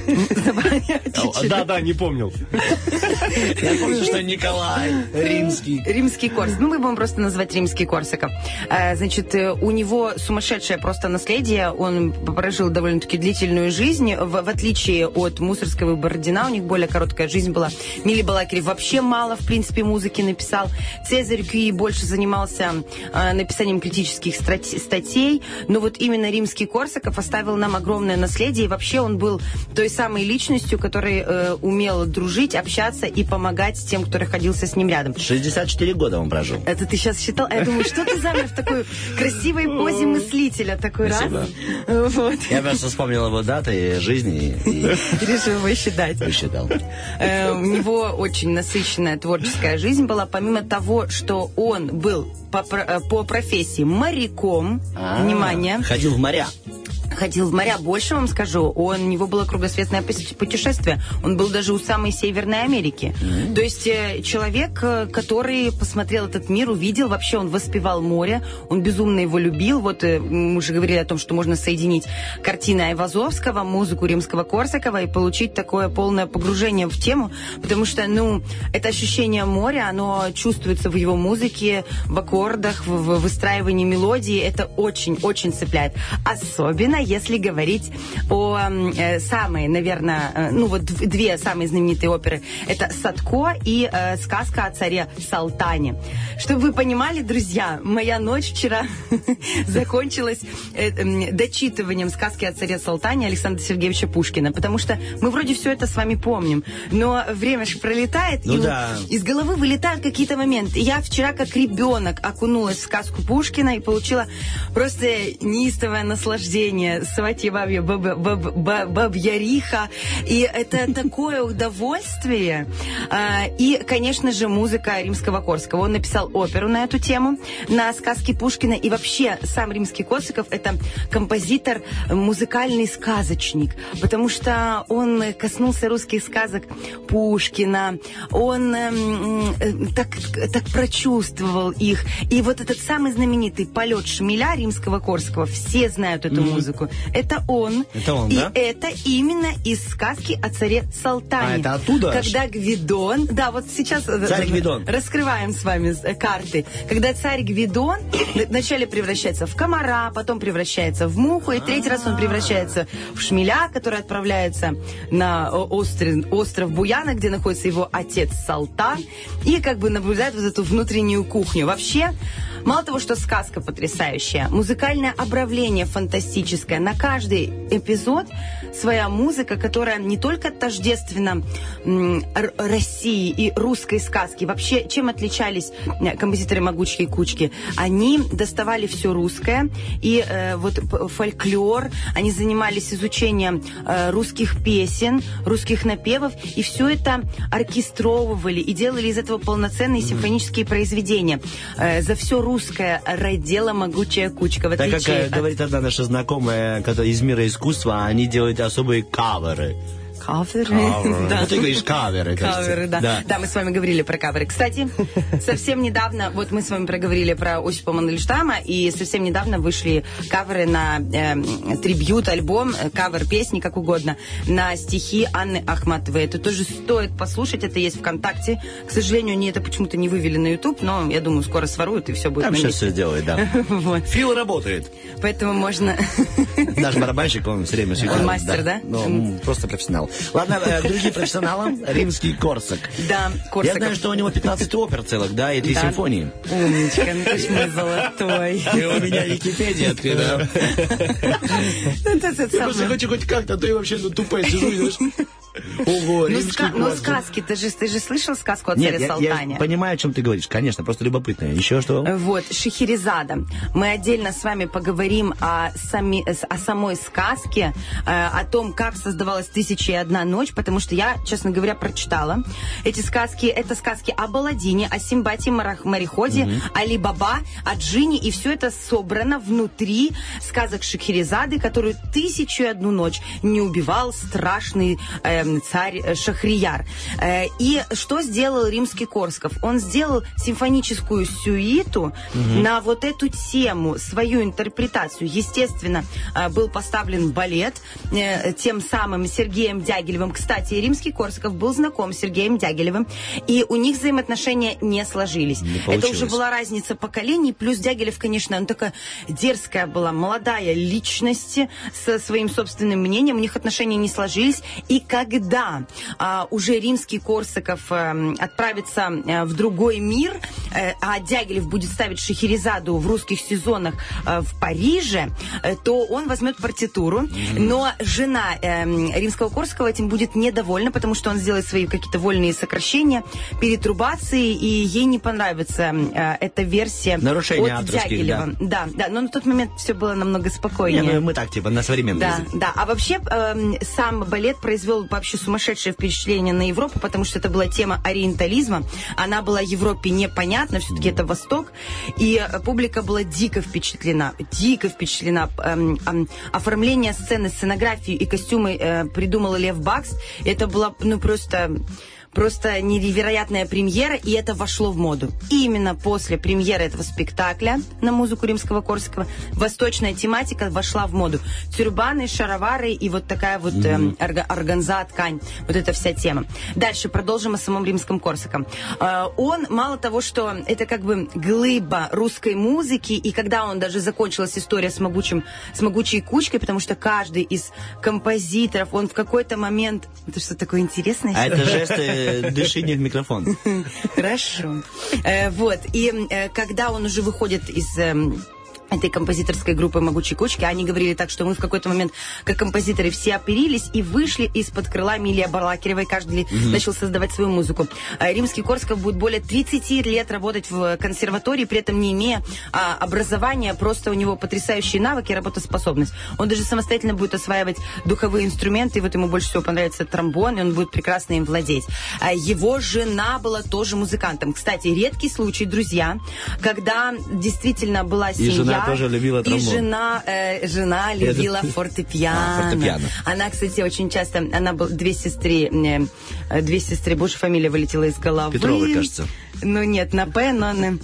Да, да, не помнил. Я помню, что Николай Римский. Римский Корс. Ну, мы будем просто называть Римский Корсаков. А, Значит, э, у него сумасшедшее просто наследие. Он прожил довольно-таки длительную жизнь. В, в отличие от Мусорского и Бородина, у них более короткая жизнь была. Мили Балакирев вообще мало, в принципе, музыки написал. Цезарь Кюи больше занимался а, написанием критических статей. Но вот именно Римский Корсаков оставил нам огромное наследие. И вообще он был той самой личностью, который э, умел дружить, общаться и помогать тем, кто находился с ним рядом. 64 года он прожил. Это ты сейчас считал? А я думаю, что ты замер в такой красивой позе мыслителя такой Спасибо. раз? Вот. Я просто вспомнил его даты жизни и Решил его считать. посчитал. Э, У него очень насыщенная творческая жизнь была. Помимо того, что он был по, э, по профессии моряком, А, внимание, Ходил в моря. Ходил в моря. Больше вам скажу, он, у него было кругосветное путешествие. Он был даже у самой Северной Америки. То есть э, человек, э, который посмотрел этот мир, увидел, вообще он воспевал море, он безумно его любил. Вот э, мы уже говорили о том, что можно соединить картины Айвазовского, музыку Римского Корсакова и получить такое полное погружение в тему, потому что, ну, это ощущение моря, оно чувствуется в его музыке, в аккордах, в, в выстраивании мелодии. Это очень-очень цепляет. Особенно, если говорить о э, самой, наверное, э, ну вот дв- две самые знаменитые оперы. Это «Садко» и э, «Сказка о царе Салтане». Чтобы вы понимали, друзья, моя ночь вчера закончилась э, дочитыванием сказки о царе Салтане Александра Сергеевича Пушкина, потому что мы вроде все это с вами помним, но время же пролетает, Ну и из головы вылетают какие-то моменты. Я вчера как ребенок окунулась в сказку Пушкина и получила просто неистовое наслаждение. Сватья бабья, баб- баб- баб- бабьяриха. И это такое удовольствие. А, И, конечно же, музыка Римского Корского. Он написал оперу на эту тему, на сказки Пушкина. И вообще, сам Римский Корсаков – это композитор, музыкальный сказочник. Потому что он коснулся русских сказок Пушкина. Он эм, э, так, так прочувствовал их. И вот этот самый знаменитый полет шмеля римского Корского, все знают эту музыку. Это он. Это он, И да? это именно из сказки о царе Салтане. А, это оттуда? Когда Гвидон... Да, вот сейчас... э, Царь э, Гвидон. Раскрываем с вами э, карты. Когда царь Гвидон вначале превращается в комара, потом превращается в муху, и третий раз он превращается в шмеля, который отправляется на остров, остров Буяна, где находится его отец Салтан, и как бы наблюдает вот эту внутреннюю кухню. Вообще, мало того, что сказка потрясающая, музыкальное обравление фантастическое. На каждый эпизод своя музыка, которая не только тождественна России и русской сказки. Вообще, чем отличались э, композиторы «Могучей кучки»? Они доставали все русское, и э, вот фольклор, они занимались изучением э, русских песен, русских напевов, и все это оркестровывали и делали из этого полноценные симфонические произведения. Э, за все русская родила могучая кучка. В Так как э, от говорит одна наша знакомая, из мира искусства, они делают особые каверы. Каверы. Каверы. Да. Ну, ты говоришь каверы. Каверы, да. Да. да. мы с вами говорили про каверы. Кстати, совсем недавно, вот мы с вами проговорили про Осипа Мандельштама, и совсем недавно вышли каверы на э, трибьют, альбом, э, кавер песни, как угодно, на стихи Анны Ахматовой. Это тоже стоит послушать, это есть ВКонтакте. К сожалению, они это почему-то не вывели на YouTube, но я думаю, скоро своруют, и все будет Там сейчас все сделает, да. Вот. Фил работает. Поэтому можно... Наш барабанщик, он все время. Он мастер, да? Ну, просто профессионал. Ладно, э, к другим профессионалам. Римский Корсак. Да, Я Корсаков. знаю, что у него 15 опер целых, да, и три Да. симфонии. Умничка, ну ты ж мой золотой. И у меня Википедия открыта. Ну, это Я просто хочу хоть как-то, а то я вообще ну, тупо сижу и Ого, Ну, ска- ну, сказки, ты же, ты же слышал сказку о Нет, царе я, я Салтане? понимаю, о чем ты говоришь. Конечно, просто любопытно. Еще что? Вот, Шахерезада. Мы отдельно с вами поговорим о, сами, о самой сказке, э, о том, как создавалась «Тысяча и одна ночь», потому что я, честно говоря, прочитала. Эти сказки, это сказки о Баладине, о Симбате Мореходе, о Ли-Баба, о Джине, и все это собрано внутри сказок Шахерезады, которую «Тысячу и одну ночь» не убивал страшный эм, царь э, Шахрияр. Э, и что сделал римский Корсков? Он сделал симфоническую сюиту на вот эту тему, свою интерпретацию. Естественно, э, был поставлен балет тем самым Сергеем Дягилевым. Кстати, римский Корсаков был знаком с Сергеем Дягилевым, и у них взаимоотношения не сложились. Не Это уже была разница поколений, плюс Дягилев, конечно, он такая дерзкая была, молодая личность со своим собственным мнением, у них отношения не сложились. И когда а, уже римский Корсаков эм, отправится э, в другой мир, э, а Дягилев будет ставить Шахерезаду в русских сезонах э, в Париже, э, то он возьмет партитуру, но жена эм, римского Корсакова этим будет недовольна, потому что он сделает свои какие-то вольные сокращения, перетрубации, и ей не понравится э, эта версия Нарушение от Дягилева. Да. да, но на тот момент все было намного Не, спокойнее. ну, мы так, типа, на современный Да, язык. да. А вообще эм, сам балет произвел вообще сумасшедшее впечатление на Европу, потому что это была тема ориентализма. Она была Европе непонятна, все-таки это Восток. И э, публика была дико впечатлена, дико впечатлена. Эм, эм, оформление сцены, сценографию и костюмы э, придумал Лев Бакс. Это была, ну, просто... Просто невероятная премьера, и это вошло в моду. И именно после премьеры этого спектакля на музыку римского Корсакова восточная тематика вошла в моду. Тюрбаны, шаровары и вот такая вот эм, орга- органза, ткань. Вот эта вся тема. Дальше продолжим о самом римском Корсаком. Э, он, мало того, что это как бы глыба русской музыки, и когда он даже закончилась история с, могучим, с могучей кучкой, потому что каждый из композиторов, он в какой-то момент... Это что такое интересное? А это жест э, в микрофон. Хорошо. Э, вот. И э, когда он уже выходит из эм, этой композиторской группы «Могучей кучки», они говорили так, что мы в какой-то момент, как композиторы, все оперились и вышли из-под крыла Милия Барлакеревой. Каждый начал создавать свою музыку. А Римский Корсков будет более 30 лет работать в консерватории, при этом не имея а, образования, просто у него потрясающие навыки и работоспособность. Он даже самостоятельно будет осваивать духовые инструменты, и вот ему больше всего понравится тромбон, и он будет прекрасно им владеть. А Его жена была тоже музыкантом. Кстати, редкий случай, друзья, когда действительно была семья... жена тоже любила И тромбон. жена, э, жена любила фортепиано. А, фортепиано. Она, кстати, очень часто... Она была две сестры... э, Две сестры, боже, фамилия вылетела из головы. Петровой, кажется. Ну, нет, на П, но на...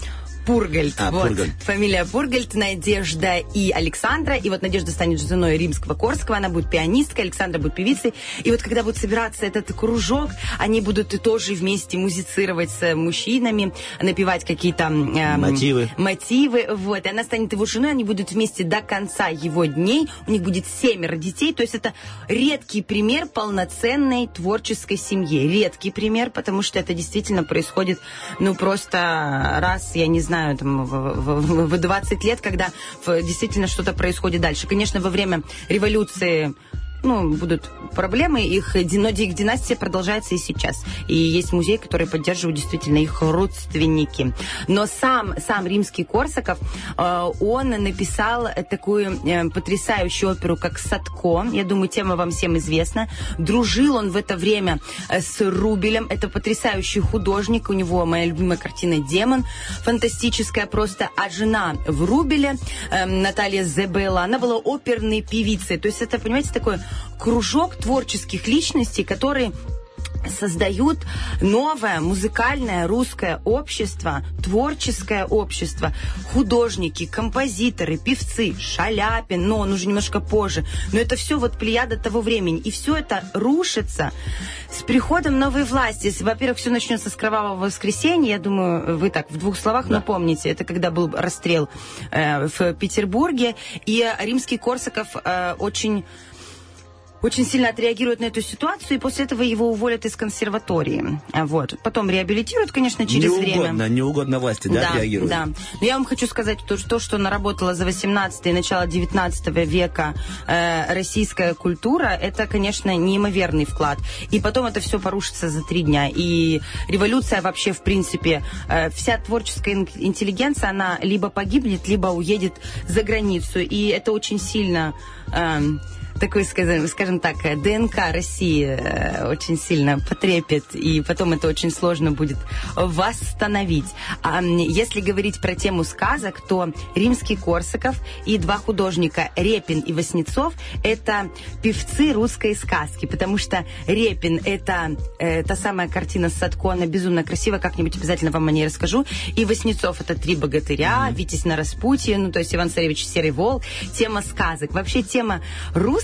Пургальд. А, вот. Пургальд. Фамилия Пургальд, Надежда и Александра. И вот Надежда станет женой римского Корского, она будет пианисткой, Александра будет певицей. И вот когда будет собираться этот кружок, они будут и тоже вместе музицировать с мужчинами, напевать какие-то... эм, Мотивы. мотивы, вот, и она станет его женой, они будут вместе до конца его дней, у них будет семеро детей, то есть это редкий пример полноценной творческой семьи, редкий пример, потому что это действительно происходит, ну, просто раз, я не знаю, там, в, в- в 20 лет, когда действительно что-то происходит дальше. Конечно, во время революции ну, будут проблемы, их, но их династия продолжается и сейчас. И есть музей, который поддерживают действительно их родственники. Но сам, сам римский Корсаков, э, он написал такую э, потрясающую оперу, как «Садко». Я думаю, тема вам всем известна. Дружил он в это время э, с Рубелем. Это потрясающий художник. У него моя любимая картина «Демон». Фантастическая просто. А жена в Рубеле, Наталья Зебелла, она была оперной певицей. То есть это, понимаете, такой кружок творческих личностей, которые создают новое музыкальное русское общество, творческое общество, художники, композиторы, певцы, Шаляпин, но он уже немножко позже. Но это все вот плеяда того времени. И все это рушится с приходом новой власти. Во-первых, все начнется с кровавого воскресенья. Я думаю, вы так в двух словах напомните. Это когда был расстрел э, в Петербурге. И римский Корсаков э, очень очень сильно отреагирует на эту ситуацию, и после этого его уволят из консерватории. А Вот. Потом реабилитируют, конечно, через не время. угодно, не угодно власти, да, реагирует? Да. Но я вам хочу сказать, то, что, что наработала за 18 и начало 19 века э, российская культура, это, конечно, неимоверный вклад. И потом это все порушится за три дня. И революция вообще, в принципе, э, вся творческая ин- интеллигенция, она либо погибнет, либо уедет за границу. И это очень сильно... эм, такой, скажем, так, ДНК России э, очень сильно потрепет, и потом это очень сложно будет восстановить. А если говорить про тему сказок, то римский Корсаков и два художника Репин и Васнецов – это певцы русской сказки, потому что Репин – это э, та самая картина с Садко, она безумно красивая, как-нибудь обязательно вам о ней расскажу. И Васнецов – это «Три богатыря», «Витязь на распутье», ну, то есть Иван Царевич Серый Волк, тема сказок. Вообще тема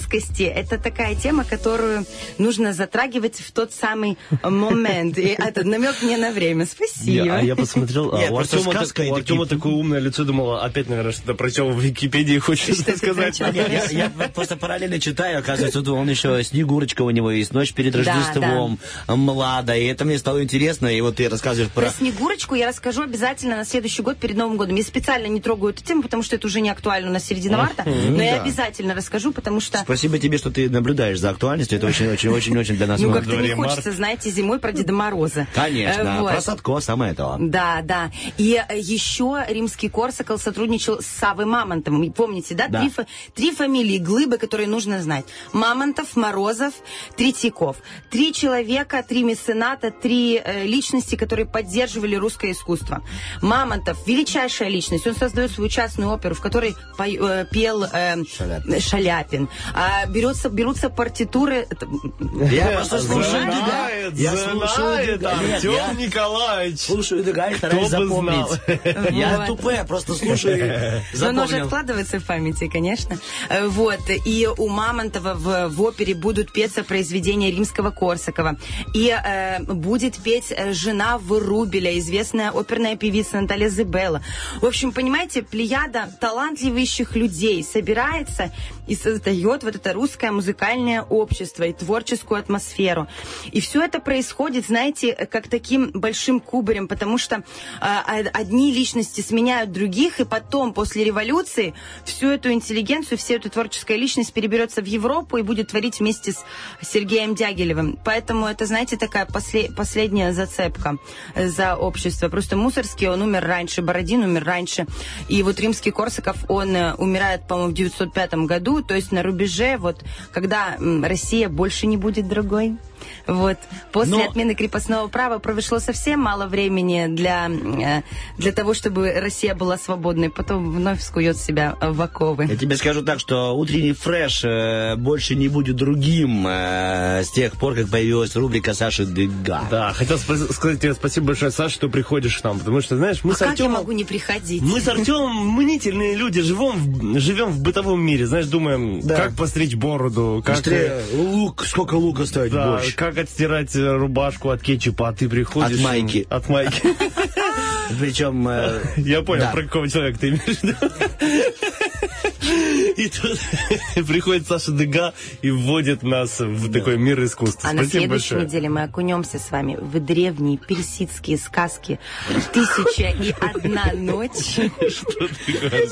русскости – это такая тема, которую нужно затрагивать в тот самый момент. И это намек мне на время. Спасибо. Я, а я посмотрел, а, Нет, у Артема, так- и у Артема такое умное лицо, думала, опять, наверное, что-то про Тему в Википедии хочешь Что сказать. Я, я просто параллельно читаю, оказывается, он еще Снегурочка у него есть, Ночь перед Да, Рождеством, Млада, и это мне стало интересно, и вот ты рассказываешь про... Про Снегурочку я расскажу обязательно на следующий год перед Новым годом. Я специально не трогаю эту тему, потому что это уже не актуально на середина марта, но я да. обязательно расскажу, потому что Спасибо тебе, что ты наблюдаешь за актуальностью, это очень-очень-очень для нас ну как-то не хочется, знаете, зимой про Деда Мороза. Конечно, Э, вот. про Садко самое то. Да, да. И э, еще римский Корсакл сотрудничал с Савой Мамонтовым. Помните, да? Да. Три, фа- три фамилии глыбы, которые нужно знать. Мамонтов, Морозов, Третьяков. Три человека, три мецената, три э, личности, которые поддерживали русское искусство. Мамонтов – величайшая личность. Он создает свою частную оперу, в которой пой- э, пел э, Шаляпин. Шаляпин. А, берется, берутся партитуры... Я просто слушаю тебя. Я слушаю. Нет, Артем Николаевич. слушаю тебя и стараюсь запомнить. Я тупая, просто слушаю и Но оно же запомнил. откладывается в памяти, конечно. Э, Вот. И у Мамонтова в, в опере будут петься произведения римского Корсакова. И э, будет петь э, жена Вырубеля, известная оперная певица Наталья Зебелла. В общем, понимаете, плеяда талантливейших людей собирается и создает вот это русское музыкальное общество и творческую атмосферу. И все это происходит, знаете, как таким большим кубарем, потому что э, од- одни личности сменяют других, и потом, после революции, всю эту интеллигенцию, всю эту творческая личность переберется в Европу и будет творить вместе с Сергеем Дягилевым. Поэтому это, знаете, такая после- последняя зацепка э, за общество. Просто Мусорский, он умер раньше, Бородин умер раньше. И вот римский Корсаков, он э, умирает, по-моему, в 905 году, то есть на рубеже, вот, когда Россия больше не будет другой. Вот. После Но- отмены крепостного права прошло совсем мало времени для, э, для того, чтобы Россия была свободной. Потом вновь скует себя в оковы. Я тебе скажу так, что утренний фреш э, больше не будет другим э, с тех пор, как появилась рубрика Саши Дега. Да, хотел сказать тебе спасибо большое, Саша, что приходишь к нам, потому что, знаешь, мы А с как я Артемом... могу не приходить? Мы с Артемом мнительные люди, живем в, живем в бытовом мире, знаешь, думаем, Да. как постричь бороду, как, Быстрее лук, сколько лука ставить да, больше. как отстирать э, рубашку от кетчупа, а ты приходишь... От майки. От майки. Причем... э, Я понял, про какого человека ты имеешь в виду. И тут приходит Саша Дега и вводит нас в такой мир искусства. А на Спасибо следующей большое. неделе мы окунемся с вами в древние персидские сказки «Тысяча и одна ночь».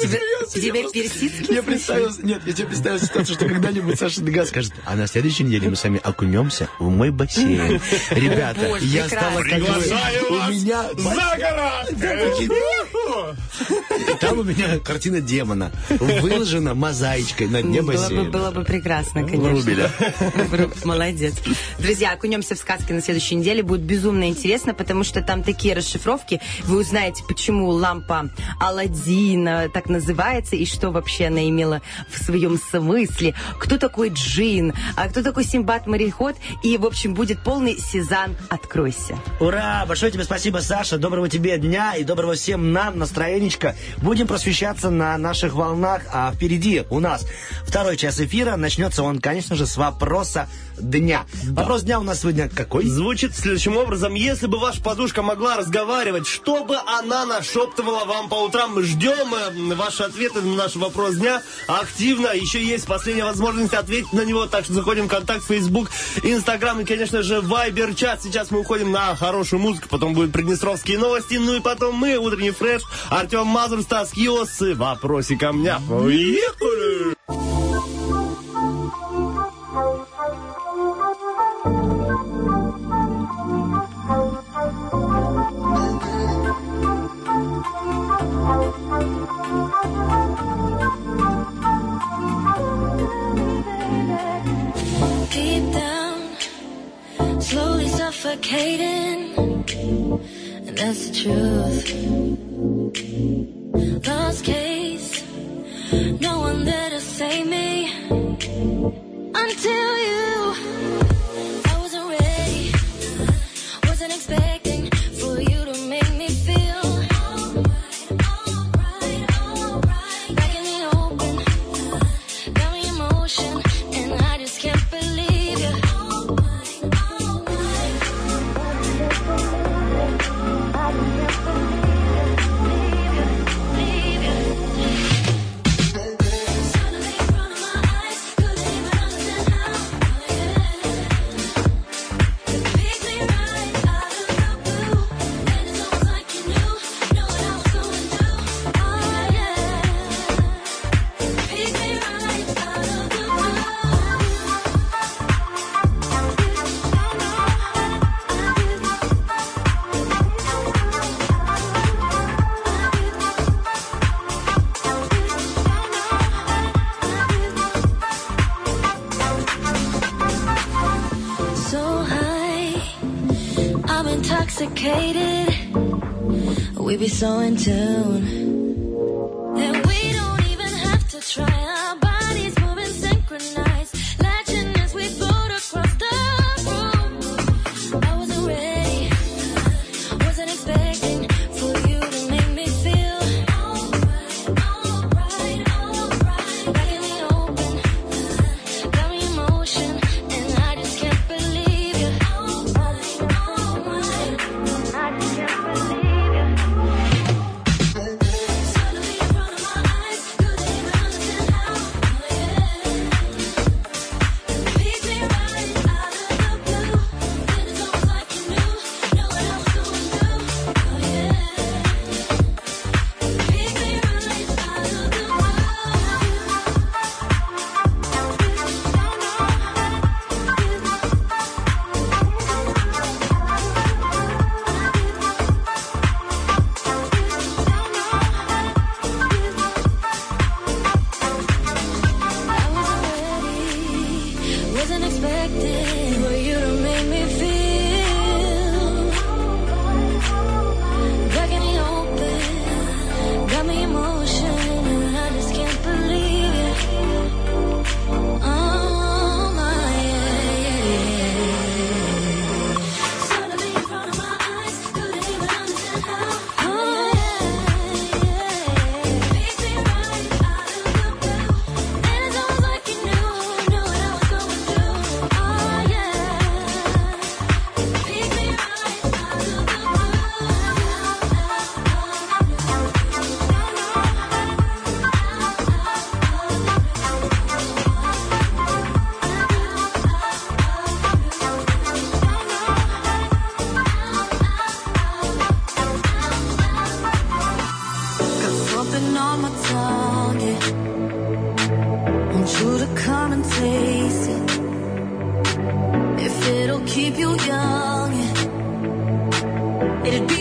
Тебе тебе персидские Я представил, нет, я тебе представил ситуацию, что когда-нибудь Саша Дега скажет, а на следующей неделе мы с вами окунемся в мой бассейн. Ребята, я стала как у вас меня за! Там у меня картина демона выложена мозаичкой на дне Было бы, было бы прекрасно, конечно. Врубеля. Вру- Молодец. Друзья, окунемся в сказки на следующей неделе. Будет безумно интересно, потому что там такие расшифровки. Вы узнаете, почему лампа Аладдина так называется, и что вообще она имела в своем смысле. Кто такой Джин, а кто такой Симбад-мореход. И, в общем, будет полный сезон «Откройся». Ура! Большое тебе спасибо, Саша. Доброго тебе дня и доброго всем нам настроенечка. Будем просвещаться на наших волнах, а впереди у нас второй час эфира. Начнется он, конечно же, с вопроса дня. Вопрос дня у нас сегодня какой? Звучит следующим образом. Если бы ваша подушка могла разговаривать, что бы она нашептывала вам по утрам? Мы ждем э, ваши ответы на наш вопрос дня активно. Еще есть последняя возможность ответить на него. Так что заходим в контакт, Facebook, Instagram и, конечно же, Viber чат. Сейчас мы уходим на хорошую музыку. Потом будут приднестровские новости. Ну и потом мы, утренний фреш, Артем Мазур, Стас Киос, вопросика меня. Поехали! Suffocating, and that's the truth. Lost case, no one there to save me. Until so in tune. something on my target. Want you to come and taste it. If it'll keep you young, it'd be.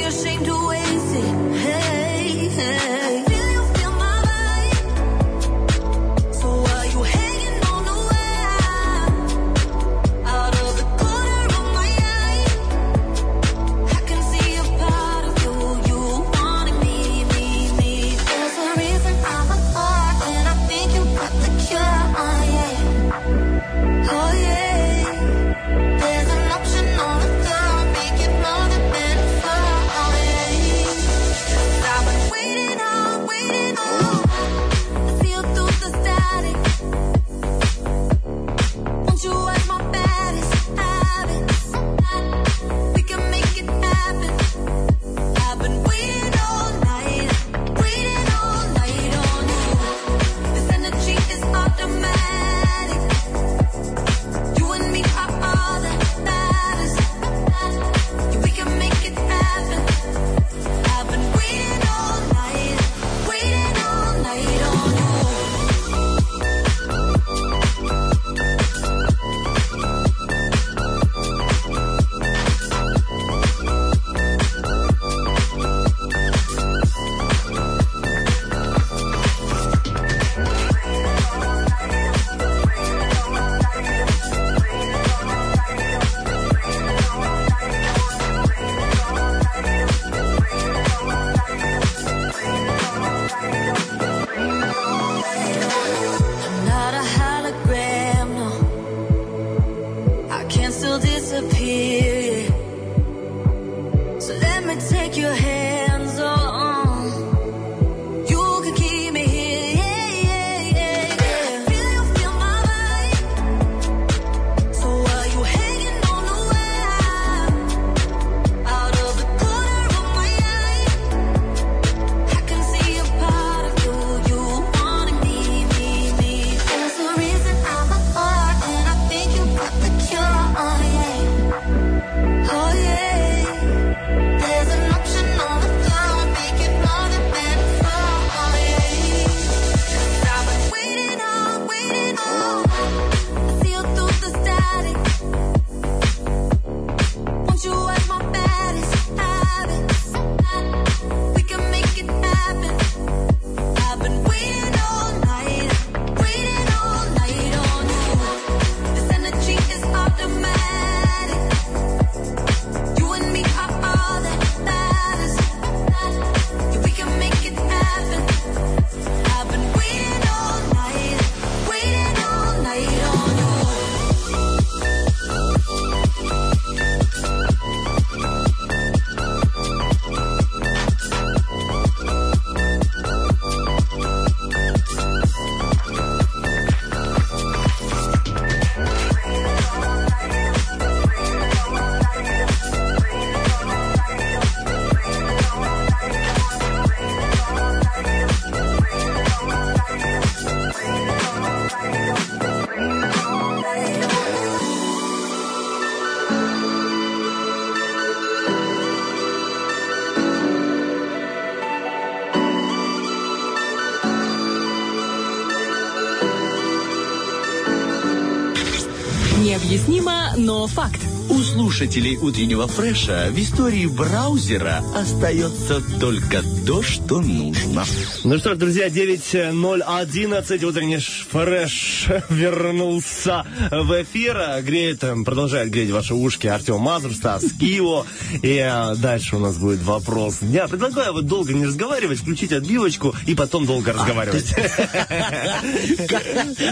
Слушателей утреннего фреша в истории браузера остается только то, что нужно. Ну что ж, друзья, 9.011, утренний фреш вернулся в эфир. Греет, э, продолжает греть ваши ушки Артем Мазур, Стас Кио. И э, дальше у нас будет вопрос дня. Предлагаю вот долго не разговаривать, включить отбивочку и потом долго разговаривать.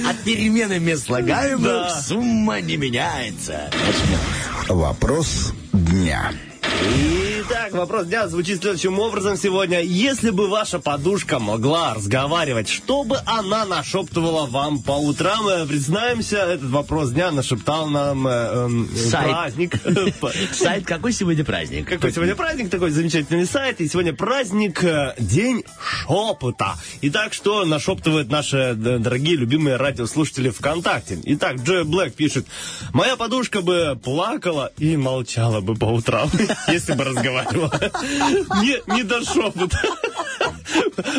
От перемены мест слагаемых сумма не меняется. Вопрос дня. Итак, вопрос дня звучит следующим образом сегодня. Если бы ваша подушка могла разговаривать, что бы она нашептывала вам по утрам? Э, Признаемся, этот вопрос дня нашептал нам э, эм, Сайт. праздник. Сайт, какой сегодня праздник? Какой сегодня праздник, такой замечательный сайт. И сегодня праздник э, День шепота. Итак, что нашептывают наши э, дорогие, любимые радиослушатели ВКонтакте? Итак, Джой Блэк пишет. Моя подушка бы плакала и молчала бы по утрам, если бы разговаривала. Не, не до шепота.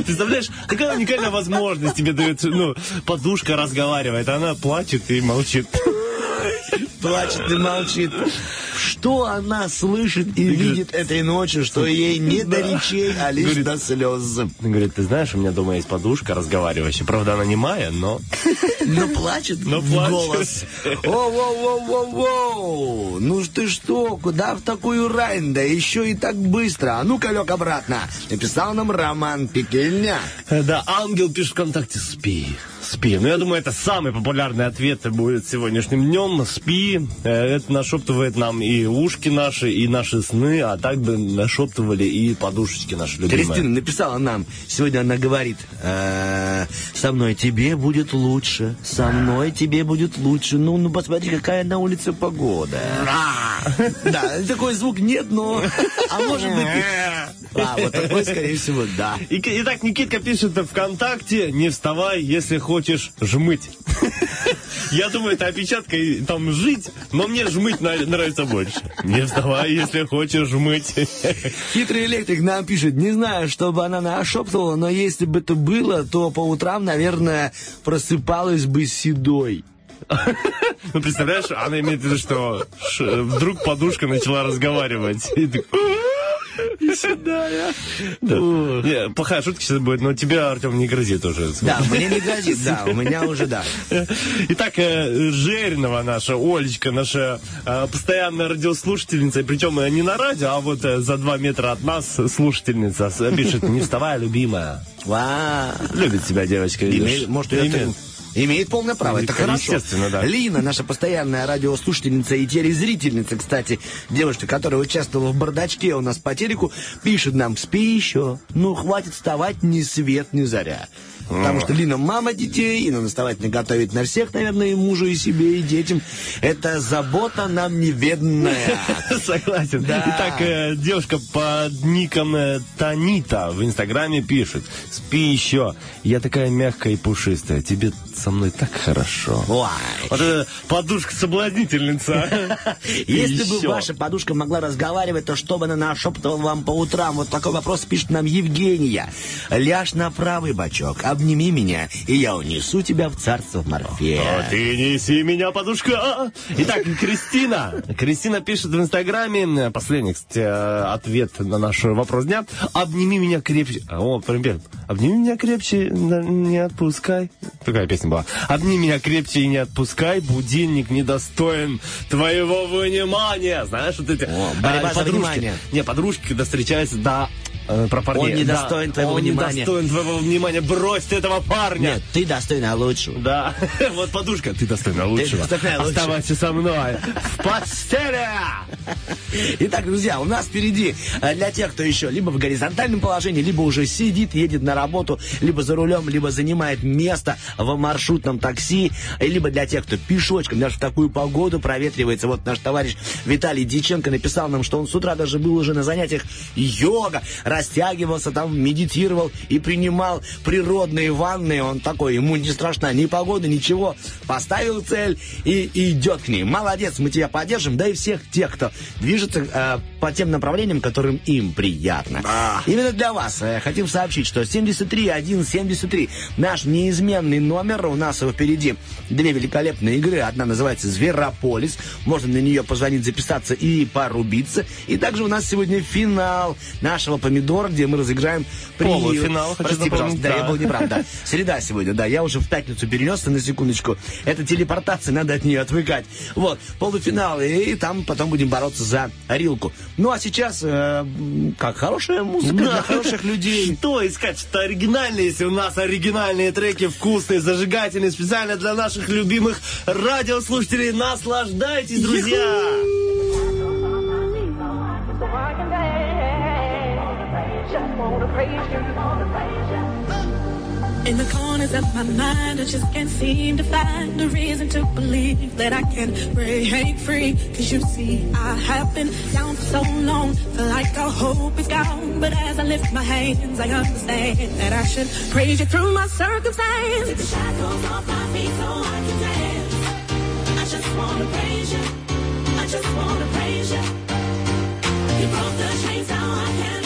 Представляешь, какая уникальная возможность тебе дает, ну, подушка разговаривает, она плачет и молчит. Плачет и молчит. Что она слышит и видит этой ночью, что ей не до речей, а лишь до слез. Говорит, ты знаешь, у меня дома есть подушка разговаривающая. Правда, она не моя, но... Но плачет Но в голос. О-воу-воу-воу-воу! Ну ж ты что, куда в такую рань? Да еще и так быстро. А ну-ка, лег обратно. Написал нам Роман Пекельня. Э, Да, ангел пишет ВКонтакте, спи, спи. Ну, я думаю, это самый популярный ответ будет сегодняшним днем. Спи. Э, Это нашептывает нам и ушки наши, и наши сны, а так бы нашептывали и подушечки наши любимые. Кристина написала нам, сегодня она говорит, «Э, со мной тебе будет лучше, со мной тебе будет лучше. Ну, ну посмотри, какая на улице погода. Да, такой звук нет, но... А может быть... А, вот такой, скорее всего, да. Итак, Никитка пишет ВКонтакте, не вставай, если хочешь жмыть. Я думаю, это опечатка и там жить, но мне жмыть нравится больше. Не вставай, если хочешь жмыть. Хитрый электрик нам пишет, не знаю, чтобы она нашептывала, но если бы это было, то по утрам, наверное, просыпалась бы седой. Ну, представляешь, она имеет в виду, что вдруг подушка начала разговаривать. И так, Да. Не, Плохая шутка сейчас будет, но тебя, Артем, не грозит уже. Да, мне не грозит, да, у меня уже да. Итак, э, Жеринова наша, Олечка, наша э, постоянная радиослушательница, причем э, не на радио, а вот за два метра от нас слушательница пишет, не вставай, любимая. Любит тебя девочка. может, ее Имеет. Полное право, это Естественно, хорошо. да. Лина, наша постоянная радиослушательница и телезрительница, кстати, девушка, которая участвовала в бардачке у нас по телеку, пишет нам, спи еще, ну хватит вставать ни свет, ни заря. Потому что Лина мама детей, и надо наставательно готовить на всех, наверное, и мужу, и себе, и детям. Это забота нам неведная. Согласен. Да. Итак, э, девушка под ником э, Танита в Инстаграме пишет. Спи еще. Я такая мягкая и пушистая. Тебе со мной так хорошо. Ой. Вот это подушка-соблазнительница. Если бы ваша подушка могла разговаривать, то что бы она нашептывала вам по утрам? Вот такой вопрос пишет нам Евгения. Ляжь на правый бочок, обними меня, и я унесу тебя в царство Морфея. А ты неси меня, подушка. Итак, Кристина. Кристина пишет в Инстаграме, последний, кстати, ответ на наш вопрос дня. Обними меня крепче. А, О, прям Обними меня крепче, не отпускай. Такая песня была. Обними меня крепче и не отпускай. Будильник недостоин твоего внимания. Знаешь, вот эти... О, борьба за подружки. внимание. Не, подружки, когда встречаются, да, э, про парней. Он недостоин Да, твоего он внимания. недостоин твоего внимания. Брось ты этого парня. Нет, ты достойна лучшего. Да, вот подушка, ты достойна лучшего. достойна лучшего. Оставайся со мной в постели. Итак, друзья, у нас впереди э, для тех, кто еще либо в горизонтальном положении, либо уже сидит, едет на работу, либо за рулем, либо занимает место в маршрутном такси, э, либо для тех, кто пешочком, даже в такую погоду проветривается. Вот наш товарищ Виталий Диченко написал нам, что он с утра даже был уже на занятиях йога, растягивался там, медитировал и принимал природные ванны. Он такой, ему не страшна ни погода, ничего. Поставил цель и, и идет к ней. Молодец, мы тебя поддержим, да и всех тех, кто движется э, по тем направлениям, которым им приятно. Именно для вас э, хотим сообщить, что 73173 наш неизменный номер. У нас впереди две великолепные игры. Одна называется «Зверополис». Можно на нее позвонить, записаться и порубиться. И также у нас сегодня финал нашего помидора, где мы разыграем приз. Полуфинал, Прости, пожалуйста, да, да. я был неправ, да. Среда сегодня, да. Я уже в пятницу перенесся на секундочку. Это телепортация, надо от нее отвыкать. Вот, полуфинал, и там потом будем бороться за рилку. Ну, а сейчас, э, как, хорошая музыка для хороших людей. Что искать, что оригинальное, если у нас оригинальные треки, вкусные, зажигательные, специально для наших любимых радиослушателей. Наслаждайтесь, друзья! In the corners of my mind, I just can't seem to find a reason to believe that I can break free. Cause you see, I have been down for so long, feel like all hope is gone. But as I lift my hands, I understand that I should praise you through my circumstance. Take the shackles off my feet so I can dance. I just wanna praise you. I just wanna praise you. You broke the chains, now I can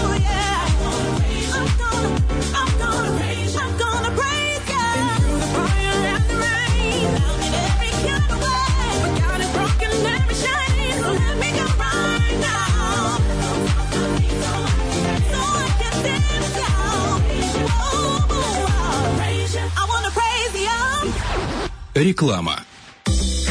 Oh yeah. Реклама.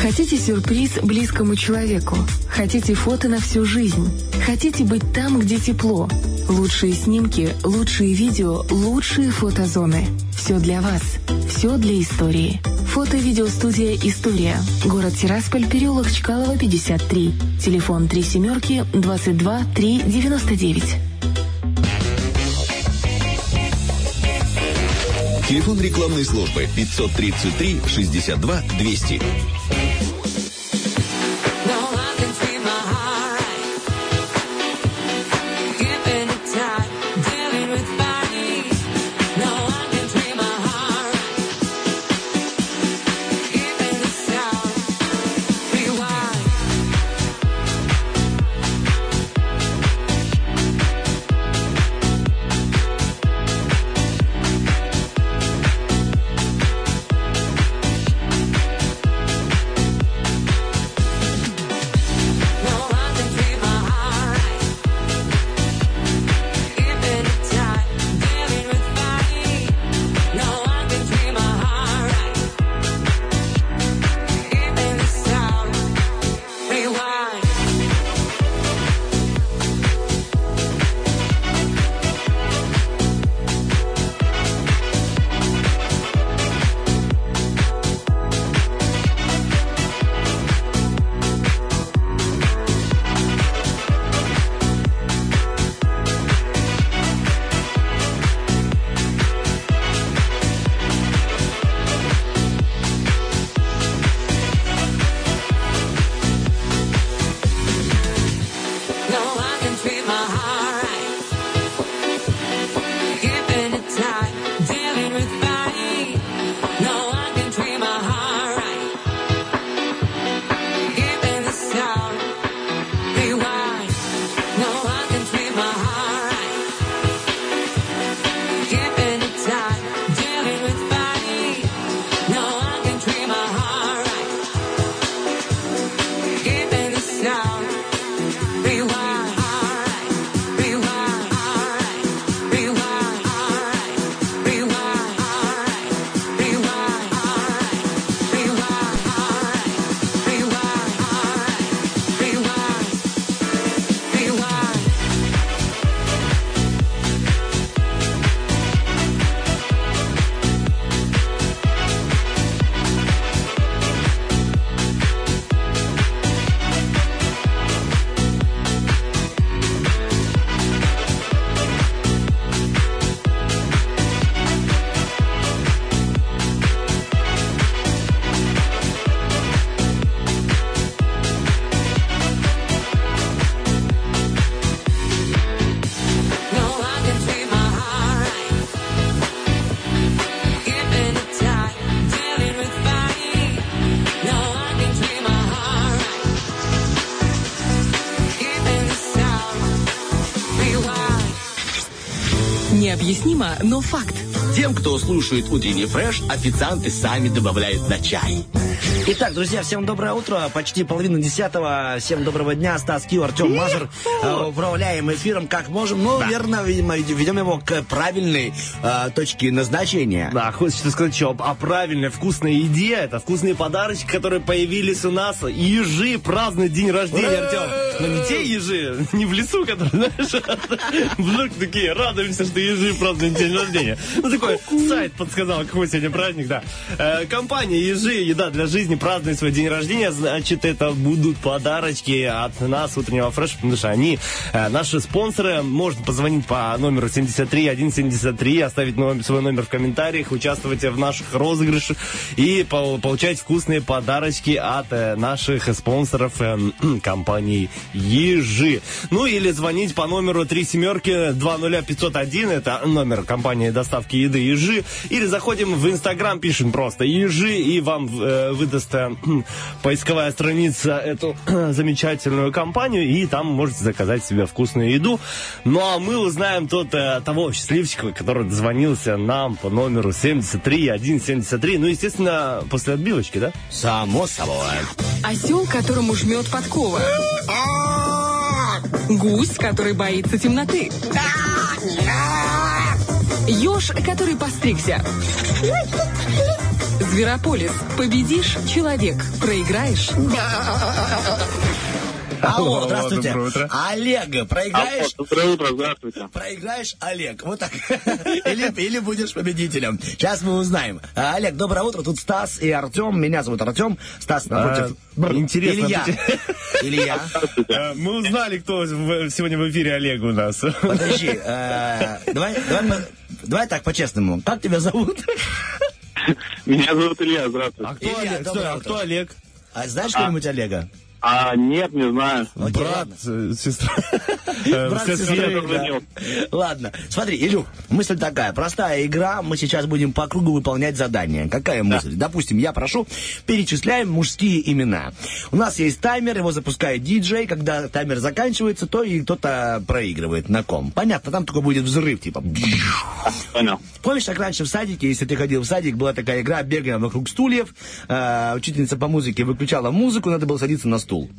Хотите сюрприз близкому человеку? Хотите фото на всю жизнь? Хотите быть там, где тепло? Лучшие снимки, лучшие видео, лучшие фотозоны. Все для вас. Все для истории. Фото-видеостудия «История». Город Тирасполь, переулок Чкалова, 53. Телефон 3 семерки 22 3 99. Телефон рекламной службы 533 62 200. Необъяснимо, но факт. Тем, кто слушает утренний фреш, официанты сами добавляют на чай. Итак, друзья, всем доброе утро. Почти половина десятого. Всем доброго дня. Стас Кью, Артем Мазур. Э, Управляем эфиром как можем. Но, верно, видимо, ведем его к правильной э, точке назначения. Да, хочется сказать что о правильной вкусной еде. Это вкусные подарочки, которые появились у нас. Ежи празднуют день рождения, Артем. Но не те ежи, не в лесу, которые, знаешь, вдруг такие, радуемся, что ежи празднуют день рождения. Ну, такой сайт подсказал, какой сегодня праздник, да. Э, Компания Ежи, еда для жизни, празднует свой день рождения. Значит, это будут подарочки от нас, утреннего фреша, потому что они э, наши спонсоры. Можно позвонить по номеру 73 173, оставить свой номер в комментариях, участвовать в наших розыгрышах и по- получать вкусные подарочки от э, наших спонсоров компании Ежи. Ну или звонить по номеру 3 семерки 20501, это номер компании доставки еды Ежи. Или заходим в Инстаграм, пишем просто Ежи, и вам э, выдаст э, поисковая страница эту замечательную компанию, и там можете заказать себе вкусную еду. Ну а мы узнаем тот, э, того счастливчика, который дозвонился нам по номеру 73173. Ну, естественно, после отбивочки, да? Само собой. Осел, которому жмет подкова. Гусь, который боится темноты. Еж, который постригся. Зверополис. Победишь – человек. Проиграешь Алло, Алло, здравствуйте. доброе утро. Олег, проиграешь? Доброе утро, здравствуйте. Проиграешь, Олег. Вот так. Или, или будешь победителем. Сейчас мы узнаем. А, Олег, доброе утро. Тут Стас и Артем. Меня зовут Артем. Стас напротив. А, интересно, Илья. Илья. Э, Мы узнали, кто сегодня в эфире Олег у нас. Подожди. э, Давай, давай, мы- давай так, по-честному. Как тебя зовут? Меня зовут Илья, здравствуйте. А кто Илья, Олег? Стой, а кто Олег? А знаешь кто-нибудь Олега? А, нет, не знаю. Окей, Брат, ладно. э, сестра. Э, Брат сестра. да. звонил. Ладно, смотри, Илюх, мысль такая, простая игра, мы сейчас будем по кругу выполнять задания. Какая мысль? Допустим, я прошу, перечисляем мужские имена. У нас есть таймер, его запускает диджей, когда таймер заканчивается, то и кто-то проигрывает на ком. Понятно, там только будет взрыв, типа. Понял. Помнишь, как раньше в садике, если ты ходил в садик, была такая игра, бегаем вокруг стульев, э, учительница по музыке выключала музыку, надо было садиться на стул.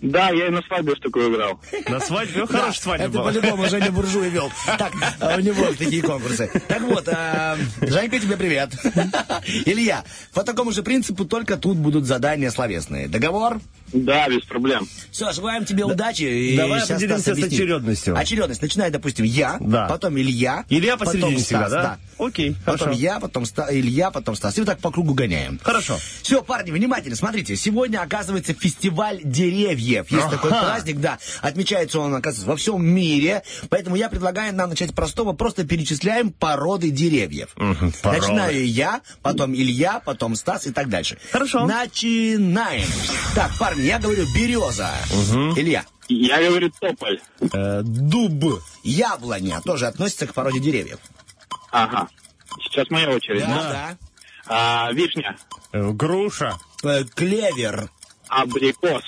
Да, я и на свадьбе в такую играл. На свадьбе? Ну, хорошая свадьба Это была. по-любому Женя Буржуй вел. Так, а у него такие конкурсы. Так вот, а, Женька, тебе привет. Илья, по такому же принципу только тут будут задания словесные. Договор? Да, без проблем. Все, желаем тебе удачи. и Давай определимся с очередностью. Очередность. Начинай, допустим, я, Да. потом Илья. Илья потом посередине всегда, да? Окей, Потом я, потом Илья, потом Стас. И вот так по кругу гоняем. Хорошо. Все, парни, внимательно, смотрите. Сегодня, оказывается, фестиваль деревьев. Есть Ага. такой праздник, да. Отмечается он, оказывается, во всем мире. Поэтому я предлагаю нам начать с простого. Просто перечисляем породы деревьев. Мгм, породы. Начинаю я, потом Илья, потом Стас и так дальше. Хорошо. Начинаем. Так, парни, я говорю береза. Илья. Я говорю тополь. Э, Дуб. Яблоня тоже относится к породе деревьев. Ага. Сейчас моя очередь. Да, А, вишня. Э, Груша. Э, Клевер. Абрикос.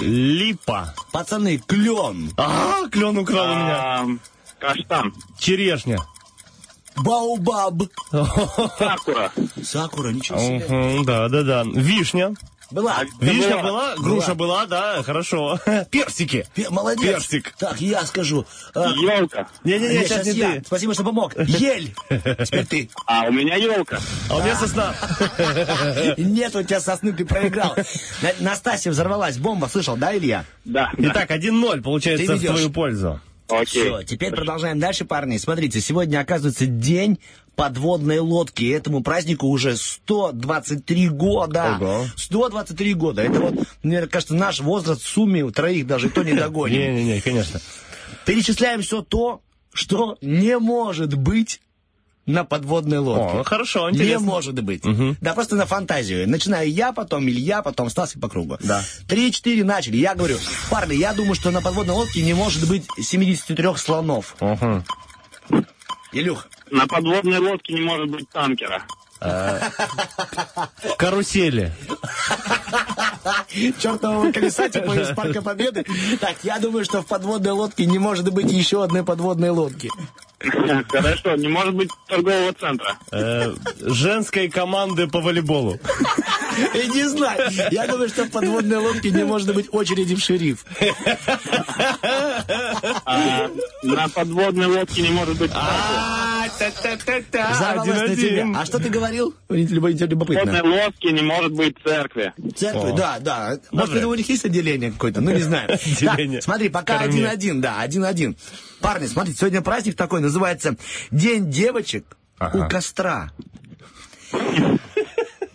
Липа. Пацаны, клен. А, клен украл у меня. Каштан. Черешня. Баубаб. Сакура. Сакура, ничего себе. Да, да, да. Вишня. Была. Вишня была. была, груша была, да, хорошо. Персики. Пе- Молодец. Персик. Так, я скажу. А, Елка. Не-не-не, нет, сейчас не я. ты. Спасибо, что помог. Ель. Теперь ты. А, у меня елка. А у меня сосна. Нет, у тебя сосны, ты проиграл. На- Настасья взорвалась. Бомба, слышал, да, Илья? Да. Итак, 1-0 получается в твою пользу. Окей. Все, теперь продолжаем дальше, парни. Смотрите, сегодня, оказывается, день подводной лодки. Этому празднику уже 123 года. Ого. 123 года. Это вот, мне кажется, наш возраст в сумме у троих даже то не догоним. Не-не-не, конечно. Перечисляем все то, что не может быть на подводной лодке. О, ну хорошо, Не интересно. может быть. Да, просто на фантазию. Начинаю я, потом Илья, потом Стас и по кругу. Да. Три-четыре начали. Я говорю, парни, я думаю, что на подводной лодке не может быть 73 слонов. Мгм. Илюх, На подводной лодке не может быть танкера. Карусели. чертового колеса, типа из Парка Победы. Так, я думаю, что в подводной лодке не может быть еще одной подводной лодки. Хорошо, не может быть торгового центра. Э, женской команды по волейболу. Я не знаю. Я думаю, что в подводной лодке не может быть очереди в шериф. А, на подводной лодке не может быть А, та-та-та-та. Один один. А что ты говорил? Любопытно. лодке не может быть церкви. Церкви, О. да, да. Может, это у них есть отделение какое-то? Ну, не знаю. Отделение. Смотри, пока один-один, да, один-один. Парни, смотрите, сегодня праздник такой, называется День девочек Ага. у костра.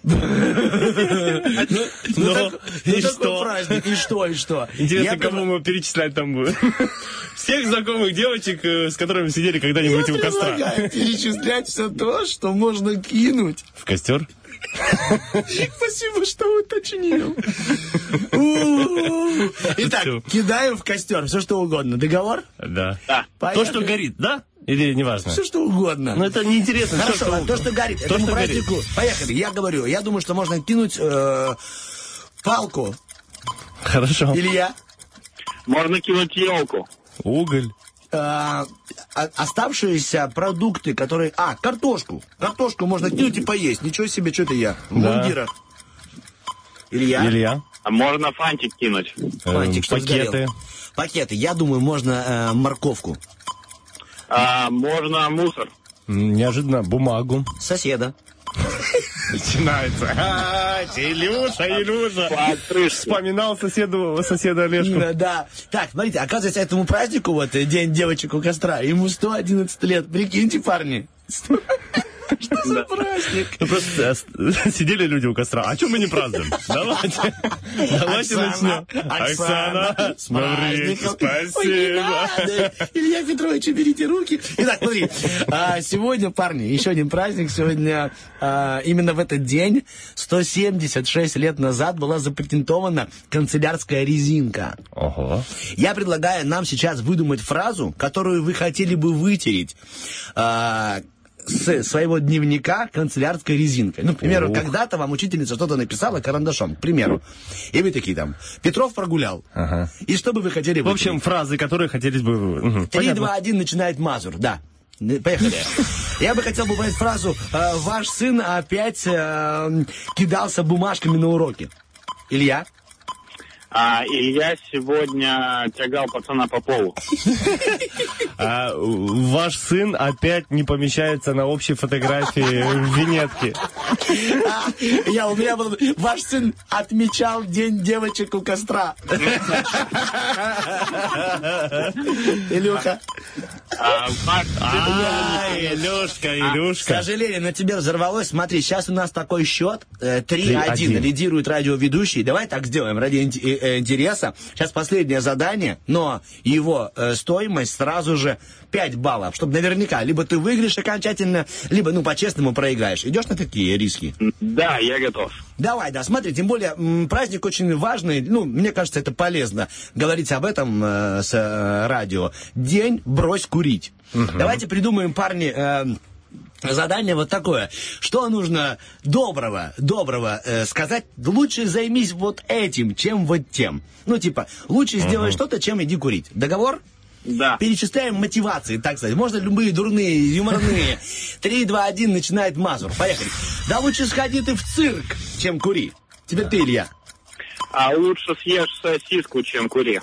Ну, Ну, ну, и что? праздник, и что, и что? Интересно, кому мы перечислять там будем? Всех знакомых девочек, э, с которыми сидели когда-нибудь у костра. перечислять все то, что можно кинуть. В костер? Спасибо, что уточнил. Итак, кидаем в костер все что угодно. Договор? Да. То, что горит, да? Или неважно? Все что угодно. Ну, это неинтересно. Хорошо, Всё, ладно, то, что горит, То, этому что горит. Поехали, я говорю, я думаю, что можно кинуть э, палку. Хорошо. Илья, Можно кинуть елку. Уголь. э, а- оставшиеся продукты, которые... А, картошку. Картошку можно кинуть и поесть. Ничего себе, что это я. В Да. мундирах. Илья, Илья. А можно фантик кинуть. Э, Мальчик, что Пакеты. сгорел? Пакеты. Я думаю, можно э, морковку. А, можно мусор. Неожиданно бумагу. Соседа. Начинается. А, Илюша, Илюша. Вспоминал соседу, соседа Олежку. Да, да. Так, смотрите, оказывается, этому празднику, вот, э, День девочек у костра, ему 111 лет. Прикиньте, парни. Что за праздник? Ну, Просто э, сидели люди у костра. А что мы не празднуем? Давайте. Давайте начнем. Оксана, смотри, спасибо. Илья Петрович, уберите руки. Итак, смотри, а, сегодня, парни, еще один праздник. Сегодня а, именно в этот день, 176 лет назад, была запатентована канцелярская резинка. Ого. Я предлагаю нам сейчас выдумать фразу, которую вы хотели бы вытереть а, с своего дневника канцелярской резинкой. Ну, к примеру, когда-то вам учительница что-то написала карандашом, к примеру. И вы такие там, Петров прогулял. Ага. И что бы вы хотели В общем, фразы, которые хотелись бы... Три, два, один начинает Мазур, да. Поехали. Я бы хотел бы понять фразу э, «Ваш сын опять э, кидался бумажками на уроке». Илья? А, Илья сегодня тягал пацана по полу. А, ваш сын опять не помещается на общей фотографии в винетке. А, Я, у меня был... Ваш сын отмечал День девочек у костра. Илюха. А, ваш Ай, Илюшка, К Илюшка. сожалению, на тебе взорвалось. Смотри, сейчас у нас такой счет. э, 3-1. 3-1. Лидирует радиоведущий. Давай так сделаем ради э, э, интереса. Сейчас последнее задание, но его э, стоимость сразу же 5 баллов. Чтобы наверняка, либо ты выиграешь окончательно, либо, ну, по-честному проиграешь. Идешь на такие риски? Да, я готов. Давай, да, смотри, тем более м, праздник очень важный, ну, мне кажется, это полезно говорить об этом э, с э, радио. День брось курить. Давайте придумаем, парни, э, задание вот такое. Что нужно доброго, доброго э, сказать? Лучше займись вот этим, чем вот тем. Ну, типа, лучше сделай что-то, чем иди курить. Договор? Да. Перечисляем мотивации, так сказать. Можно любые дурные, юморные. Три, два, один, начинает Мазур. Поехали. Да лучше сходи ты в цирк, чем кури. Теперь ты, Илья. А лучше съешь сосиску, чем кури.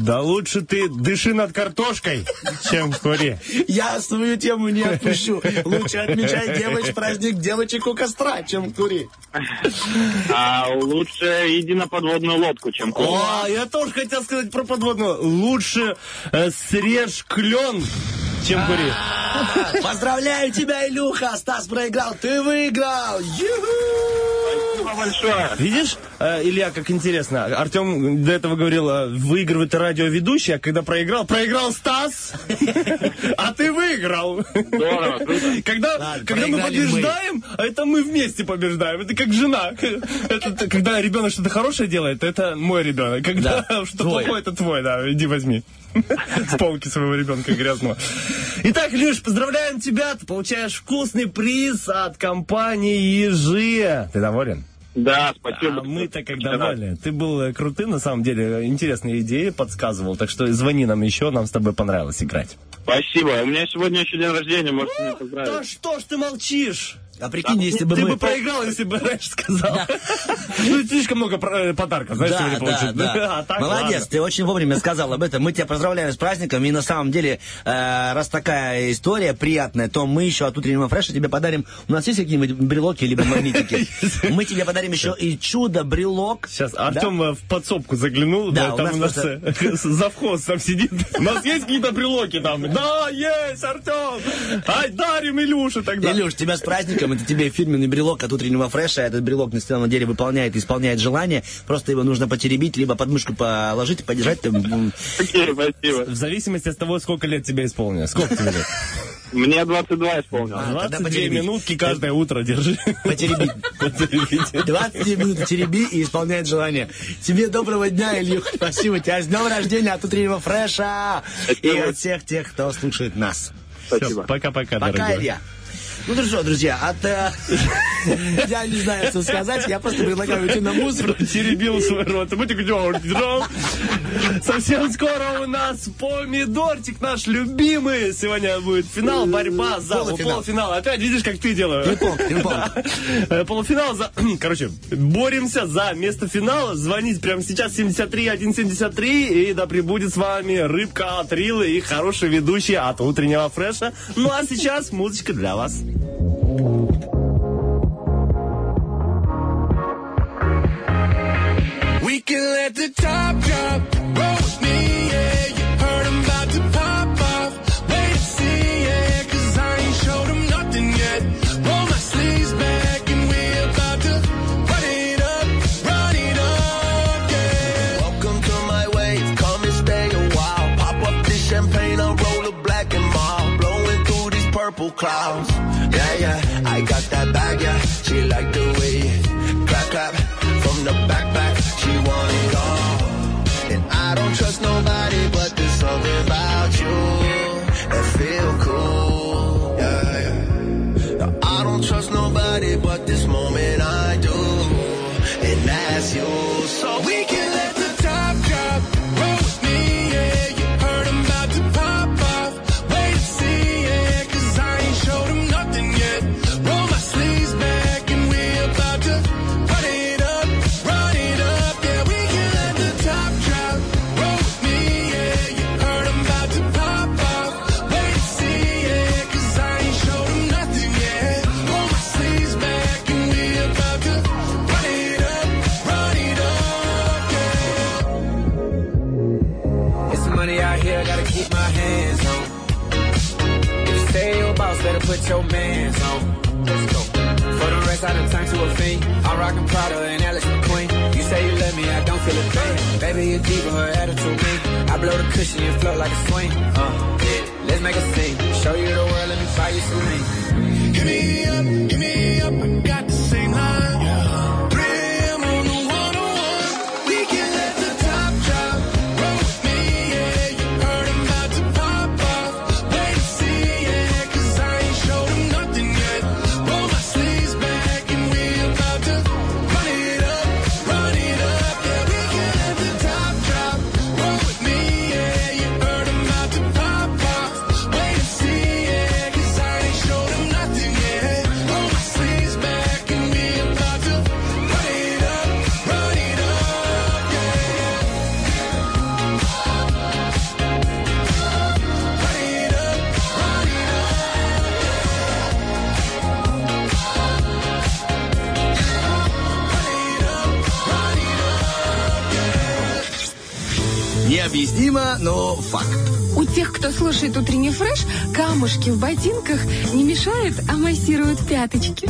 Да лучше ты дыши над картошкой, чем кури. Я свою тему не отпущу. Лучше отмечай девочек праздник девочек у костра, чем кури. А лучше иди на подводную лодку, чем кури. О, я тоже хотел сказать про подводную. Лучше э, срежь клен, чем кури. Поздравляю тебя, Илюха. Стас проиграл. Ты выиграл. Ю-ху! Спасибо большое. Видишь, э, Илья, как интересно. Артем до этого говорил, э, выигрывает радиоведущий, а когда проиграл, проиграл Стас, а ты выиграл. Когда, когда мы побеждаем, а это мы вместе побеждаем. Это как жена. Когда ребенок что-то хорошее делает, это мой ребенок. Когда Да, что плохое, это твой, да. Иди возьми. С полки своего ребенка грязного. Итак, Леш, поздравляем тебя. Ты получаешь вкусный приз от компании Ежи. Ты доволен? Да, спасибо. А мы-то как довольны. Ты был э, крутым, на самом деле. Интересные идеи подсказывал. Так что звони нам еще, нам с тобой понравилось играть. Спасибо. У меня сегодня еще день рождения, можете меня поздравить. Да что ж ты молчишь? А прикинь, если бы Ты мы... бы проиграл, если бы раньше сказал. Ну, слишком много э, подарков, знаешь, сегодня да. А Молодец, ты очень вовремя сказал об этом. Мы тебя поздравляем с праздником. И на самом деле, э, раз такая история приятная, то мы еще от утреннего фреша тебе подарим. У нас есть какие-нибудь брелоки либо магнитики? Мы тебе подарим еще и чудо-брелок. Сейчас Артем э, в подсобку заглянул, Да, там у нас завхоз там сидит. У нас есть какие-то брелоки там? Да, есть, Артем! Ай, дарим Илюше тогда. Илюш, тебя с праздником. Это тебе фирменный брелок от утреннего фреша. Этот брелок на самом деле выполняет и исполняет желание. Просто его нужно потеребить, либо под мышку положить и подержать. Там, Окей, спасибо. В зависимости от того, сколько лет тебе исполнилось. Сколько тебе лет? Мне 22 исполнилось. А, тогда 22 потеребить. минутки каждое утро держи. Потеребить. Потеребить. 20 минут тереби и исполняет желание. Тебе доброго дня, Ильюх. Спасибо тебя. С днем рождения от утреннего фреша. И от всех тех, кто слушает нас. Спасибо. Пока-пока, Пока, дорогой. Илья. Ну что, друзья, от... э, Я не знаю, что сказать. Я просто предлагаю уйти на музыку. Теребил свой рот. Совсем скоро у нас помидорчик наш любимый. Сегодня будет финал, борьба за Полуфинал. полуфинал. Опять видишь, как ты делаешь. Э, Полуфинал за... Короче, боремся за место финала. Звонить прямо сейчас 73 173. И да прибудет с вами рыбка от Рилы и хороший ведущий от утреннего фреша. Ну а сейчас музычка для вас. We can let the top drop. Roll with me, yeah. You heard I'm about to pop off. Wait and see, yeah. Cause I ain't showed them nothing yet. Roll my sleeves back and we about to run it up, run it up, yeah. Welcome to my wave, come and stay a while. Pop up this champagne, I'll roll a black and mild. Blowing through these purple clouds. Bag, yeah. Put your mans on. Let's go. For the rest, I done turned to a fiend. I'm rocking Prada and Alex McQueen. You say you love me, I don't feel a thing. Baby, you diva, her attitude mean. I blow the cushion and float like a swing. Uh, yeah, let's make a scene. Show you the world, let me buy you some ring. Hit me up, hit me up, камушки в ботинках не мешают, а массируют пяточки.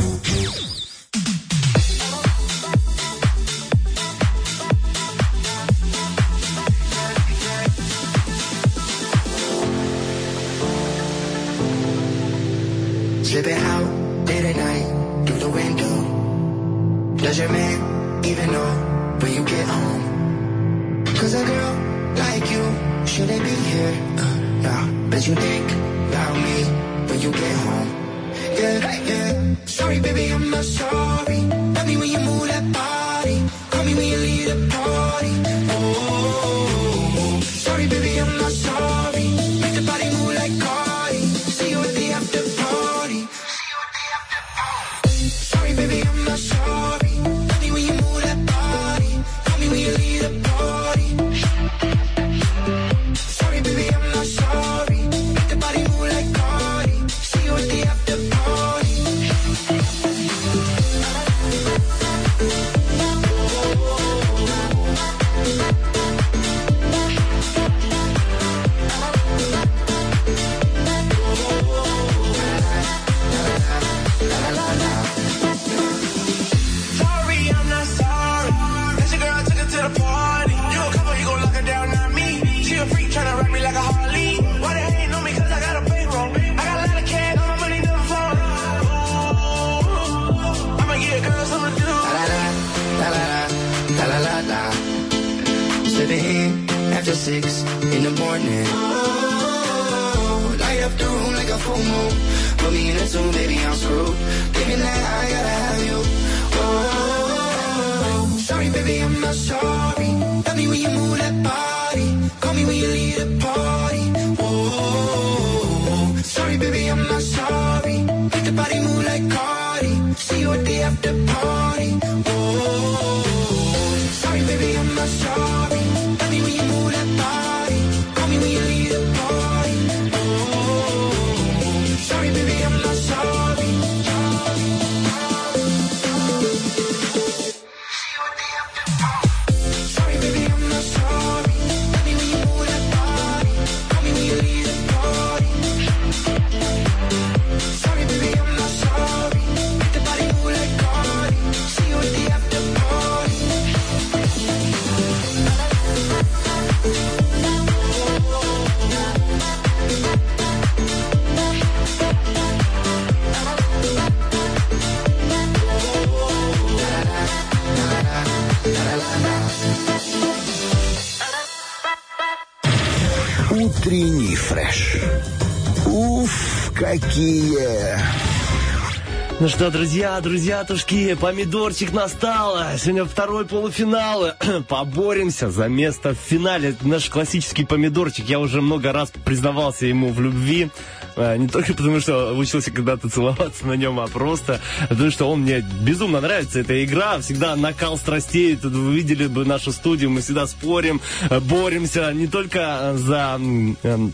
Ну что, друзья, друзья-тушки, помидорчик настал. Сегодня второй полуфинал. Поборемся за место в финале. Наш классический помидорчик. Я уже много раз признавался ему в любви. Э, Не только потому, что учился когда-то целоваться на нем, а просто потому, что он мне безумно нравится. Эта игра всегда накал страстей. Тут вы видели бы нашу студию. Мы всегда спорим, э, боремся не только за м, эм,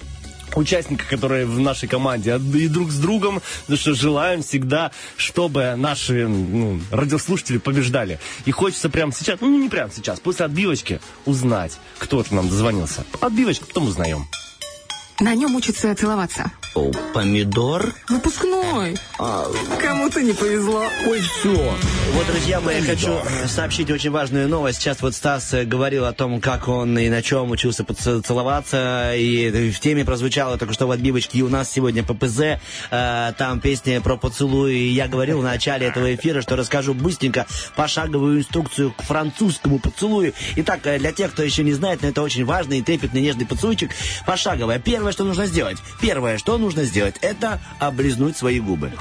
участника, которые в нашей команде, а и друг с другом, потому что желаем всегда, чтобы наши ну, радиослушатели побеждали. И хочется прямо сейчас, ну не прямо сейчас, после отбивочки узнать, кто же нам дозвонился. Отбивочка, потом узнаем. На нем учатся целоваться. О, помидор. Выпускной. Кому-то не повезло. Ой, все. Вот, друзья мои, я хочу э, сообщить очень важную новость. Сейчас вот Стас э, говорил о том, как он и на чем учился целоваться. И в теме прозвучало только что в отбивочке. И у нас сегодня ППЗ. э, Там песня про поцелуй. И я говорил в начале этого эфира, что расскажу быстренько пошаговую инструкцию к французскому поцелую. Итак, э, для тех, кто еще не знает, но это очень важный и трепетный нежный поцелуйчик. Пошаговая. Первое, что нужно сделать. Первое, что нужно сделать, это облизнуть свои губы.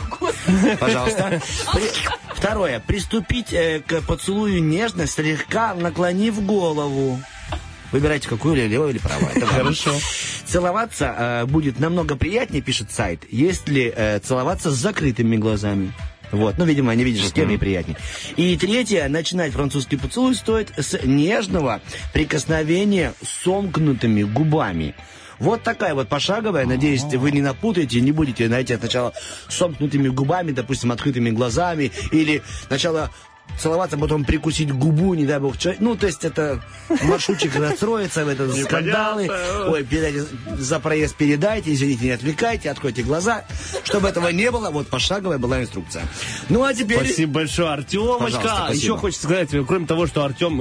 Пожалуйста. При- Второе. Приступить э, к поцелую нежно, слегка наклонив голову. Выбирайте, какую, или левую, или правую. Это. Хорошо. Целоваться э, будет намного приятнее, пишет сайт, если э, целоваться с закрытыми глазами. Вот, ну, видимо, не видишь, с кем и приятнее. И третье, начинать французский поцелуй стоит с нежного прикосновения сомкнутыми губами. Вот такая вот пошаговая. Надеюсь, вы не напутаете, не будете, знаете, сначала сомкнутыми губами, допустим, открытыми глазами, или сначала целоваться, потом прикусить губу, не дай бог, человек. Ну, то есть это маршрутчик расстроится, в это скандалы. Ой, передайте, за проезд передайте, извините, не отвлекайте, откройте глаза. Чтобы этого не было, вот пошаговая была инструкция. Ну, а теперь... Спасибо большое, Артемочка. Еще хочется сказать, кроме того, что Артем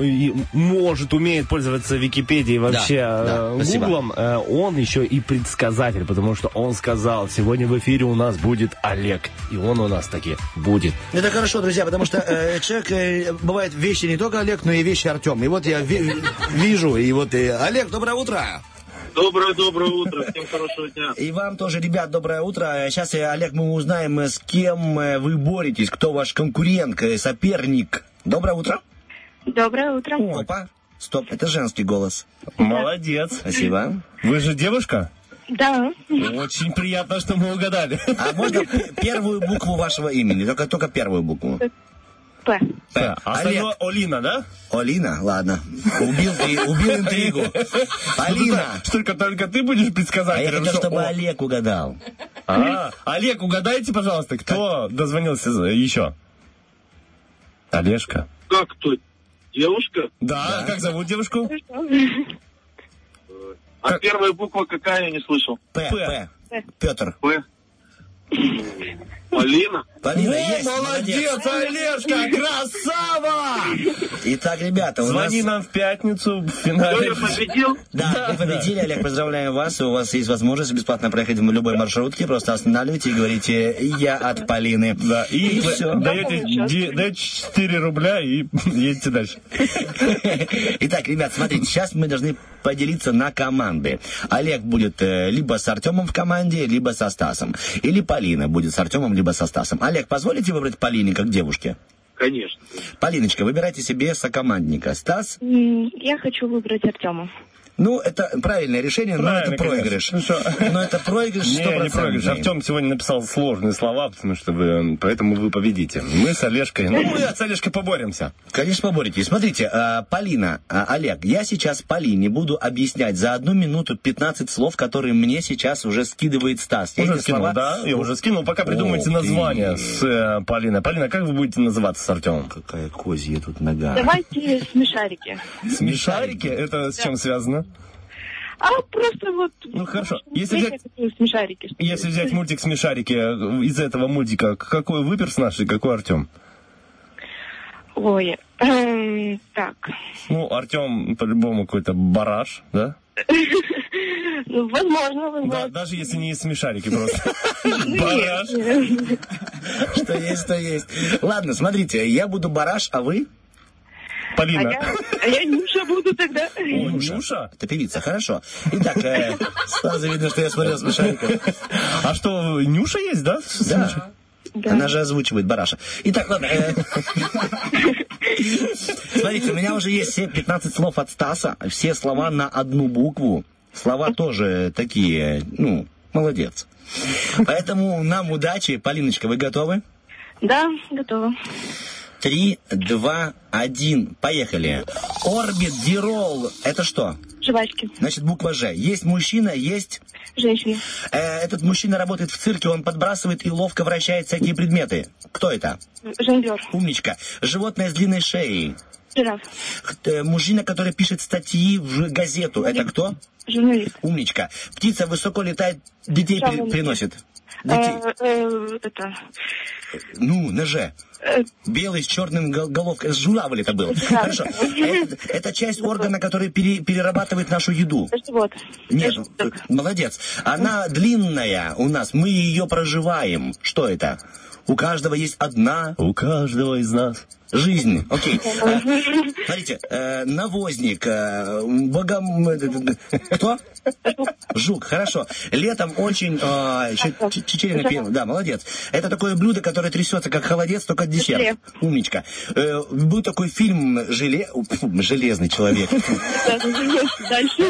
может, умеет пользоваться Википедией, вообще Да, да, э. Гуглом, э, он еще и предсказатель, потому что он сказал, сегодня в эфире у нас будет Олег, и он у нас таки будет. Это хорошо, друзья, потому что э, человек, э, бывает вещи не только Олег, но и вещи Артем. И вот я ви- вижу, и вот и Олег, доброе утро. Доброе-доброе утро. Всем хорошего дня. И вам тоже, ребят, доброе утро. Сейчас, э, Олег, мы узнаем, э, с кем э, вы боретесь, кто ваш конкурент, э, соперник. Доброе утро. Доброе утро. Опа. Стоп, это женский голос. Молодец. Спасибо. Вы же девушка? Да. Очень приятно, что мы угадали. А можно п- первую букву вашего имени? Только, только первую букву. П. А остальное Олина, да? Олина, ладно. Убил, ты- убил интригу. Алина. Ну, Только, только ты будешь А я предсказателем? хотел, что чтобы о- Олег угадал. А, Олег, угадайте, пожалуйста, кто дозвонился еще? Олежка. Как кто? Девушка? Да, как зовут девушку? А первая буква какая, я не слышал. П, П. Петр. П. Полина? Полина, Во, есть, молодец, Олежка, красава! Итак, ребята, у Звони нас... нам в пятницу в финале. победил? Да, вы победили, Олег, поздравляем вас. У вас есть возможность бесплатно проехать в любой маршрутке. Просто останавливайте и говорите «Я от Полины». Да, и, вы все. даете, даете 4 рубля и едете дальше. Итак, ребят, смотрите, сейчас мы должны поделиться на команды. Олег будет э, либо с Артемом в команде, либо со Стасом. Или Полина будет с Артемом, либо со Стасом. Олег, позволите выбрать Полине как девушке? Конечно. Полиночка, выбирайте себе сокомандника. Стас? Я хочу выбрать Артема. Ну, это правильное решение, но это Правильно, проигрыш. конечно. Ну? Но это проигрыш Не, не проигрыш. Артем сегодня написал сложные слова, потому что вы, поэтому вы победите. Мы с Олежкой, ну мы с Олежкой поборемся. Конечно, поборете. Смотрите, а, Полина, а, Олег, я сейчас Полине буду объяснять за одну минуту 15 слов, которые мне сейчас уже скидывает Стас. Я Уже скинул, слова- да? Я уже скинул. Пока придумайте Ух ты. название с э, Полиной. Полина, как вы будете называться с Артемом? Какая козья тут нога. Давайте смешарики. Смешарики? Это с чем связано? А просто вот... Ну хорошо. Если взять, смешарики. если взять мультик Смешарики, э, из этого мультика, какой вы персонаж и какой Артем? Ой, эм, так. Ну, Артем по-любому какой-то бараш, да? Ну, возможно, возможно. Да, даже если не из смешарики просто. Бараш. Что есть, то есть. Ладно, смотрите, я буду бараш, а вы? А Полина. я, а я Нюша буду тогда. Ой, Нюша? Это певица, хорошо. Итак, э, сразу видно, что я смотрел смешариков. А что, Нюша есть, да? Да. Она же озвучивает бараша. Итак, ладно. э, Смотрите, у меня уже есть все 15 слов от Стаса. Все слова на одну букву. Слова тоже такие, ну, молодец. Поэтому нам удачи. Полиночка, вы готовы? Да, готова. Три, два, один. Поехали. Орбит, дирол. Это что? Жвачки. Значит, буква Ж. Есть мужчина, есть... Женщина. Э, этот мужчина работает в цирке, он подбрасывает и ловко вращает всякие предметы. Кто это? Жонглер. Умничка. Животное с длинной шеей. Жираф. Э, мужчина, который пишет статьи в газету. Это кто? Журналист. Умничка. Птица высоко летает, детей при- приносит. Детей. Э, э, это... Ну, на э, Белый с черным гол- головкой. Журавль это был. Да. Хорошо. Это, это часть органа, который пере- перерабатывает нашу еду. Вот. Нет, молодец. Она длинная у нас, мы ее проживаем. Что это? У каждого есть одна У каждого из нас. Жизнь. Окей. А, Смотрите, э, навозник, э, богом... э, Кто? Жук, хорошо. Летом очень... э, Чечерина пела. Да, молодец. Это такое блюдо, которое трясется, как холодец, только десерт. Желе. Умничка. Э, Был такой фильм «Желе...» фу, «Железный человек». Дальше.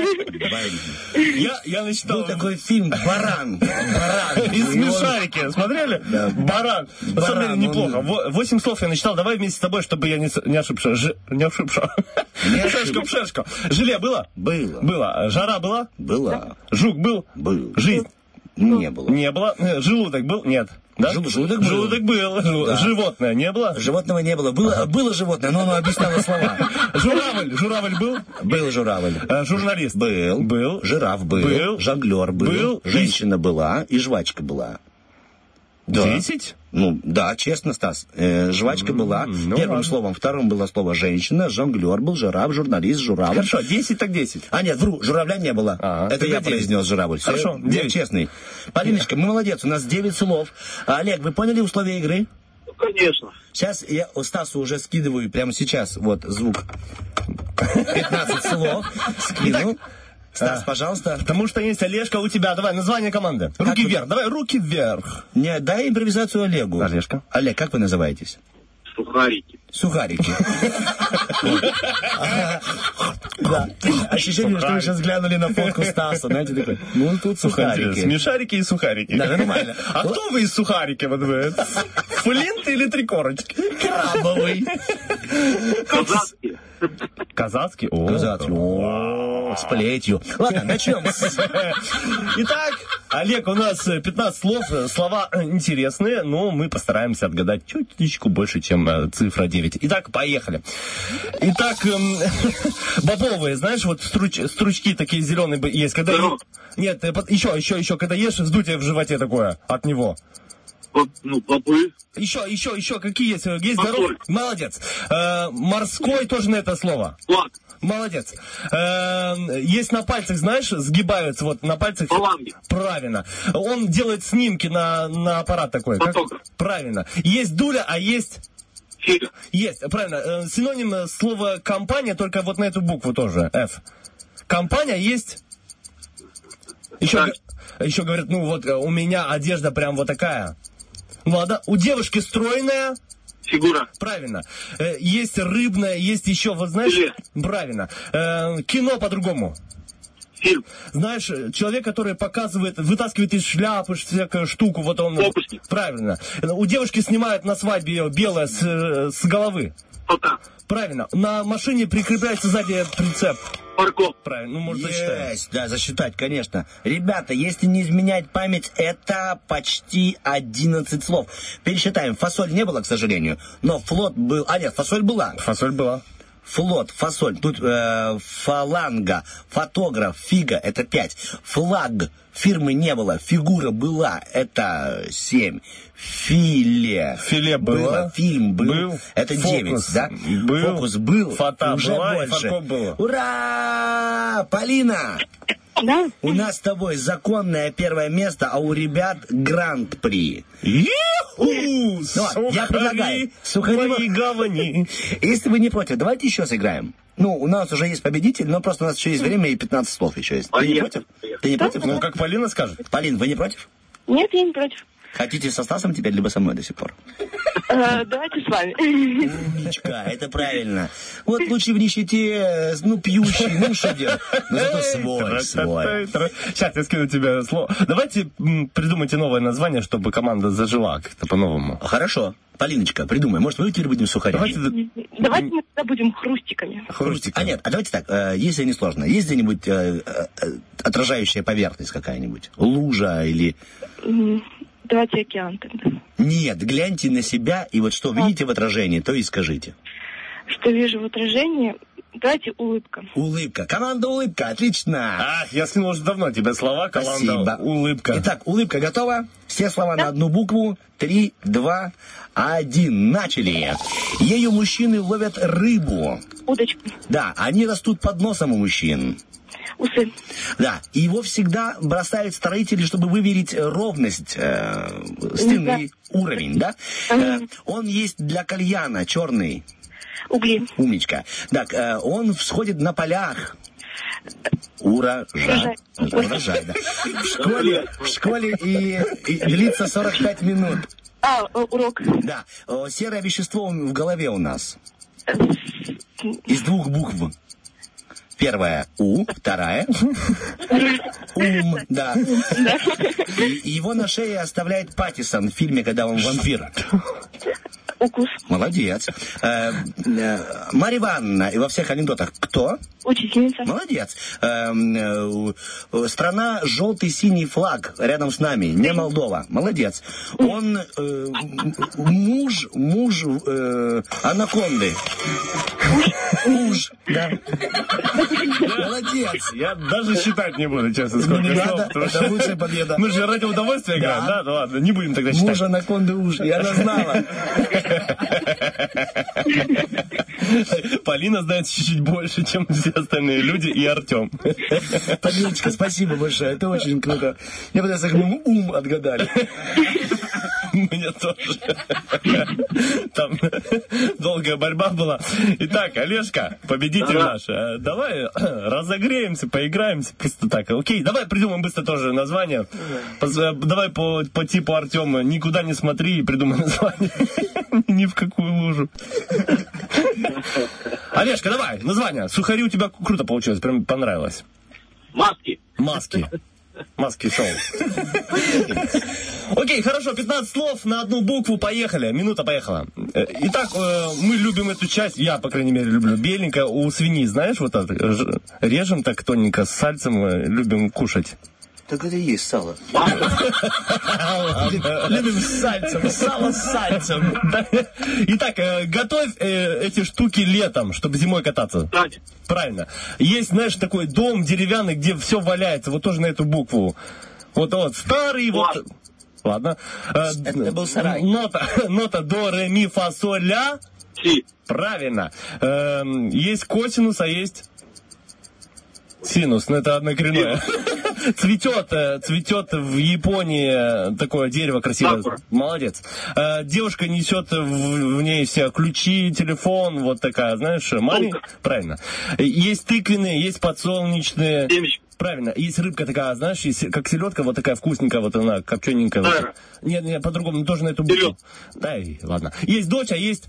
Я, я начитал. Был такой фильм «Баран». Баран. Из И смешарики, смотрели? Баран. На самом деле неплохо. Восемь слов я начитал. Давай вместе с тобой, чтобы я не, не ошибся. Ж- не ошибся. Ошибся. пшешка. Желе было? Было. Было. Жара была? Была. Жук был? Был. Жизнь? Не было. Не было. Э, Желудок был? Нет. Да? Жел- желудок был. Желудок был. Да. Животное не было? Животного не было. Было, было животное, но оно объясняло слова. Журавль. Журавль был? Был журавль. Э, Журналист. Был. Был. Жираф был. Был. Жонглер был. Был. Женщина была. И жвачка была. Да. Десять? Ну, да, честно, Стас. Э, жвачка была. ну Первым ладно. словом. Вторым было слово женщина. Жонглер был. Жираф, журналист, журавль. Хорошо, десять так десять. А, нет, вру, журавля не было. Ага, Это тогда я девять. произнес журавль. Хорошо, я девять. честный. Полиночка, мы молодец, у нас 9 слов. А, Олег, вы поняли условия игры? Ну, конечно. Сейчас я у Стасу уже скидываю, прямо сейчас, вот звук. 15 слов. Скинул. Стас, пожалуйста. Потому что есть Олежка у тебя. Давай, название команды. Руки вы- вверх. Давай, руки вверх. Не, дай импровизацию Олегу. Олежка. Олег, как вы называетесь? Сухарики. Сухарики. Да. Ощущение, что вы сейчас глянули на фотку Стаса, знаете, такой, ну тут сухарики. Смешарики и сухарики. Да, нормально. А кто вы из сухарики? Вот вы? Флинт или три корочки? Крабовый. Казацкие. Казацкий? О, Казацкий. О, с плетью. Ладно, начнем. Итак, Олег, у нас э, 15 слов. Слова интересные, но мы постараемся отгадать чуть-чуть больше, чем э, цифра 9. Итак, поехали. Итак, эм, бобовые, знаешь, вот струч- стручки такие зеленые есть. Когда... Пирог. Нет, еще, еще, еще, когда ешь, вздутие в животе такое от него. Ну, поплыв. Еще, еще, еще, какие есть? Э, Есть дорог? Молодец. Э, морской тоже на это слово. Флаг. Молодец. Э, есть на пальцах, знаешь, сгибаются вот на пальцах. Фаланги. Правильно. Он делает снимки на, на аппарат такой. Как? Фотограф. Правильно. Есть дуля, а есть... Фига. Есть, правильно. Э, Синоним э, слова компания, только вот на эту букву тоже, F. Компания есть... Еще, г- еще говорят, ну вот э, у меня одежда прям вот такая. Ну ладно, у девушки стройная, Фигура. Правильно. Есть рыбное, есть еще, вот знаешь... Филе. Правильно. Кино по-другому. Фильм. Знаешь, человек, который показывает, вытаскивает из шляпы всякую штуку, вот он... Фокусник. Правильно. У девушки снимают на свадьбе её белое с, с головы. Фото. Правильно. На машине прикрепляется сзади прицеп. Парков. Правильно. Ну, может, засчитаем. Есть, да, засчитать, конечно. Ребята, если не изменять память, это почти 11 слов. Пересчитаем. Фасоль не было, к сожалению, но флот был... А нет, фасоль была. Фасоль была. Флот, фасоль, тут э, фаланга, фотограф, фига, это 5. Флаг, фирмы не было, фигура была, это 7. Филе. Филе было. фильм был, Был. это Фокус 9, да? был. Фокус был, Фата уже была и больше. фаркоп было. Ура! Полина! Да? У нас с тобой законное первое место, а у ребят гранд-при. Ну, я предлагаю, сухари мои гавани. Если вы не против, давайте еще сыграем. Ну, у нас уже есть победитель, но просто у нас еще есть время и 15 слов еще есть. Ты не против? Ты не против? Ну, как Полина скажет. Полин, вы не против? Нет, я не против. Хотите со Стасом теперь, либо со мной до сих пор? Э, Давайте с вами. Умничка, это правильно. Вот лучше в нищете, э, ну, пьющий, ну, что делать? Но зато свой, свой. Сейчас я скину тебе слово. Давайте придумайте новое название, чтобы команда зажила как-то по-новому. Хорошо. Полиночка, придумай. Может, мы теперь будем сухари? Давайте Давайте мы тогда будем хрустиками. Хрустик. А нет, а давайте так, э, если не сложно, есть где-нибудь отражающая поверхность какая-нибудь? Лужа или... Давайте океан тогда. Нет, гляньте на себя, и вот что видите в отражении, то и скажите. Что вижу в отражении? Давайте улыбка. Улыбка. Команда улыбка, отлично. Ах, я скинул уже давно тебе слова, команда Спасибо. улыбка. Итак, улыбка готова? Все слова на одну букву. Три, два, один. Начали. Ею мужчины ловят рыбу. Удочка. Да, они растут под носом у мужчин. Усы. Да, и его всегда бросают строители, чтобы выверить э, ровность э, стены, уровень, да? Э, он есть для кальяна, черный. Угли. Умничка. Так, э, он всходит на полях. Урожай. Урожай. Урожай, да. В школе, в школе и, и длится 45 минут. А, э, урок. Да, э, серое вещество в голове у нас. Из двух букв. Первая У, вторая Ум, да. И, его на шее оставляет Паттисон в фильме, когда он вампир. Укус. Молодец. Э, э, Марья Ивановна, и во всех анекдотах кто? Учительница. Молодец. Э, э, страна желтый синий флаг рядом с нами, не Молдова. Молодец. Он э, муж муж э, анаконды. Муж, да. Молодец. Я даже считать не буду, честно, сколько не слов, это лучшая победа. Мы же ради удовольствия играем, да? Ну ладно, не будем тогда считать. Муж анаконды уж, я знала. Полина знает чуть-чуть больше, чем все остальные люди и Артем. Полиночка, спасибо большое, это очень круто. Мне понравилось, как мы ум отгадали. Мне тоже. Там долгая борьба была. Итак, Олежка, победитель наш, э, давай э, разогреемся, поиграемся. Просто так. Окей, давай придумаем быстро тоже название. Э, Давай по, по типу Артема. Никуда не смотри и придумай название. Ни в какую лужу. Олежка, давай, название. Сухари у тебя круто получилось, прям понравилось. Маски. Маски. Маски шоу. Окей, хорошо, 15 слов на одну букву, поехали. Минута поехала. Э, Итак, э, мы любим эту часть, я, по крайней мере, люблю. Беленькая у свиньи, знаешь, вот ж- режем так тоненько с сальцем, э, любим кушать. Так это и есть сало. Любим с сальцем, сало с сальцем. Итак, э, готовь э, эти штуки летом, чтобы зимой кататься. Правильно. Есть, знаешь, такой дом деревянный, где все валяется, вот тоже на эту букву. Вот, вот, старый, вот... Ладно. Э, Это был сарай. Нота, нота до, ре, ми, фа, соль, ля. Си. Правильно. Эм, есть косинус, а есть синус. Ну, это однокоренное. Цветет, э, цветет в Японии такое дерево красивое. Сакура. Молодец. Э, Девушка несет в, в ней все ключи, телефон, вот такая, знаешь, маленькая. Правильно. Есть тыквенные, есть подсолнечные. Семечки. Правильно. Есть рыбка такая, знаешь, есть как селедка, вот такая вкусненькая, вот она, копчененькая. Вот. Нет, нет, по-другому, тоже на эту букву. Селед. Да, и ладно. Есть дочь, а есть...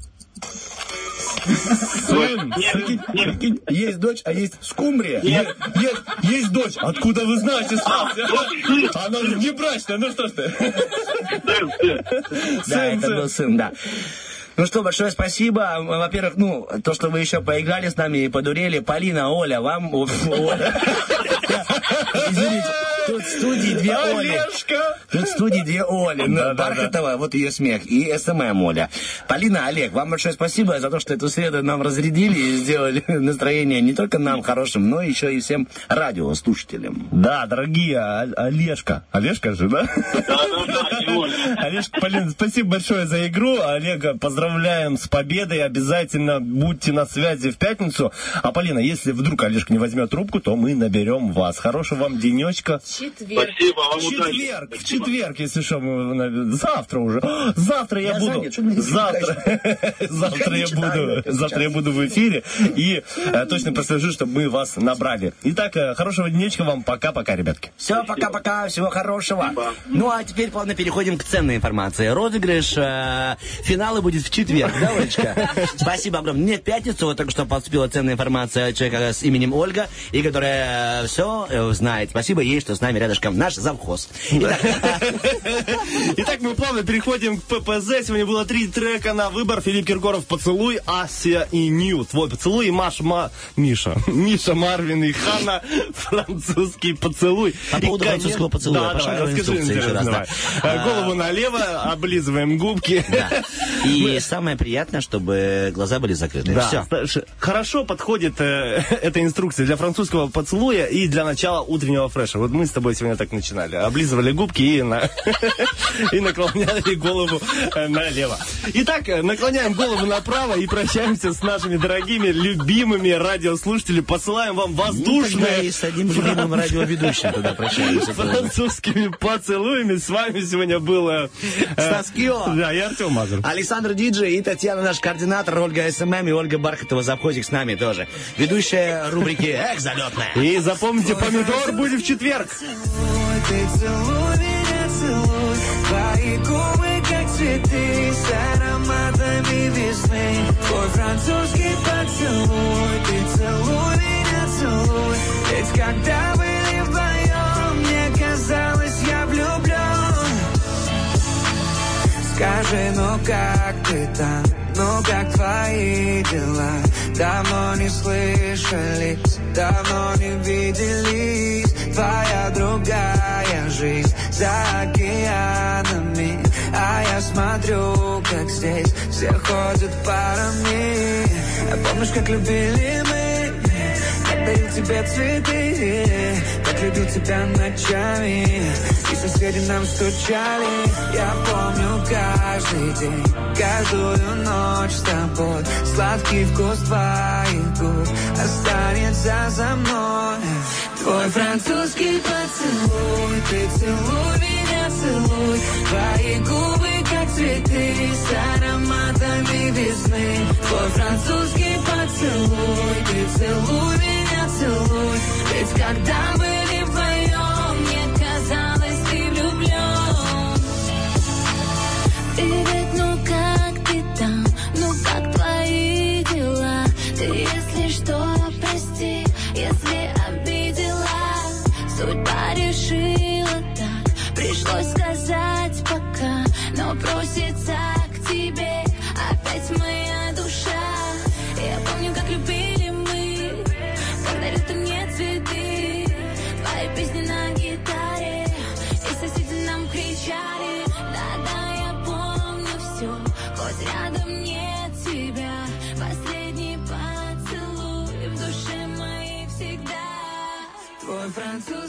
Сын, есть дочь, а есть скумбрия. Нет. Есть, есть дочь. Откуда вы знаете, Стас? Она же не брачная, ну что ж ты. Сын, сын. Да, Сын, это был сын, да. Ну что, большое спасибо. Во-первых, ну, то, что вы еще поиграли с нами и подурели. Полина, Оля, вам... Оля. Извините, тут в студии две Оли. Олежка. Тут в студии две Оли. Ну, Да-да-да. Бархатова, вот ее смех, и SMM Оля. Полина, Олег, вам большое спасибо за то, что эту среду нам разрядили и сделали настроение не только нам хорошим, но еще и всем радиослушателям. Да, дорогие, Олежка. Олежка же, да? Да, да, да. Олежка, Полин, спасибо большое за игру. Олега, поздравляем с победой. Обязательно будьте на связи в пятницу. А, Полина, если вдруг Олежка не возьмет трубку, то мы наберем вас. Хорошего вам денечка. Четверг. Спасибо, В вам удачи. четверг, в четверг, если что, мы завтра уже. О, Завтра я, Я буду. занят, завтра, завтра я буду, завтра я буду в эфире и э, точно прослежу, чтобы мы вас набрали. Итак, э, хорошего денечка вам. Пока-пока, ребятки. Все, пока-пока, всего хорошего. Ну, а теперь плавно переходим к ценной информации. Розыгрыш э, финала будет в четверг, да, Олечка? Спасибо огромное. Мне в пятницу вот только что поступила ценная информация от человека с именем Ольга, и которая все знает. Спасибо ей, что с нами рядышком наш завхоз. Итак, Итак, мы плавно переходим к ППЗ. Сегодня было три трека на выбор. Филипп Киркоров «Поцелуй», Ася и Нью. Твой поцелуй и Маша Ма... Миша. Миша Марвин и Хана «Французский поцелуй». По поводу И, французского поцелуя, Да, давай, расскажи еще раз, да. Э, Голову налево, облизываем губки. да. И самое приятное, чтобы глаза были закрыты. Да, Все. хорошо подходит э, эта инструкция для французского поцелуя и для начала утреннего фреша. Вот мы с тобой сегодня так начинали. Облизывали губки и, на- и наклоняли голову э, налево. Итак, э, наклоняем голову направо и прощаемся с нашими дорогими, любимыми радиослушателями. Посылаем вам Ну, воздушные и с одним любимым радиоведущим тогда прощаемся. французскими поцелуями. С вами сегодня был... э, Стас Кио. Да, и Артем Мазур. Александр Диджей и Татьяна наш координатор, Ольга SMM и Ольга Бархатова завхозик с нами тоже. Ведущая рубрики «Эх, залетная». И запомните, помидор будет в четверг. Ты целуй меня, целуй. Твои губы, как цветы С ароматами весны. Твой французский поцелуй. Ты целуй меня, целуй. Ведь когда были вдвоем Мне казалось, я влюблен Скажи, ну как ты там? Ну как твои дела? Давно не слышались, давно не виделись Твоя другая жизнь за океанами А я смотрю, как здесь все ходят парами А Помнишь, как любили мы? Дарил тебе цветы Как любил тебя ночами. И соседи нам стучали Я помню каждый день Каждую ночь с тобой. Сладкий вкус твоих губ Останется за мной. Твой французский поцелуй Ты целуй меня, целуй. Твои губы как цветы С ароматами весны. Твой французский поцелуй Ты целуй меня, целуй Ведь когда были вдвоем Мне казалось, ты влюблен Привет, ну как ты там? Ну как твои дела? Ты, если что, прости, если обидела. Судьба решила так, пришлось сказать пока Но просится к тебе. Опять моя душе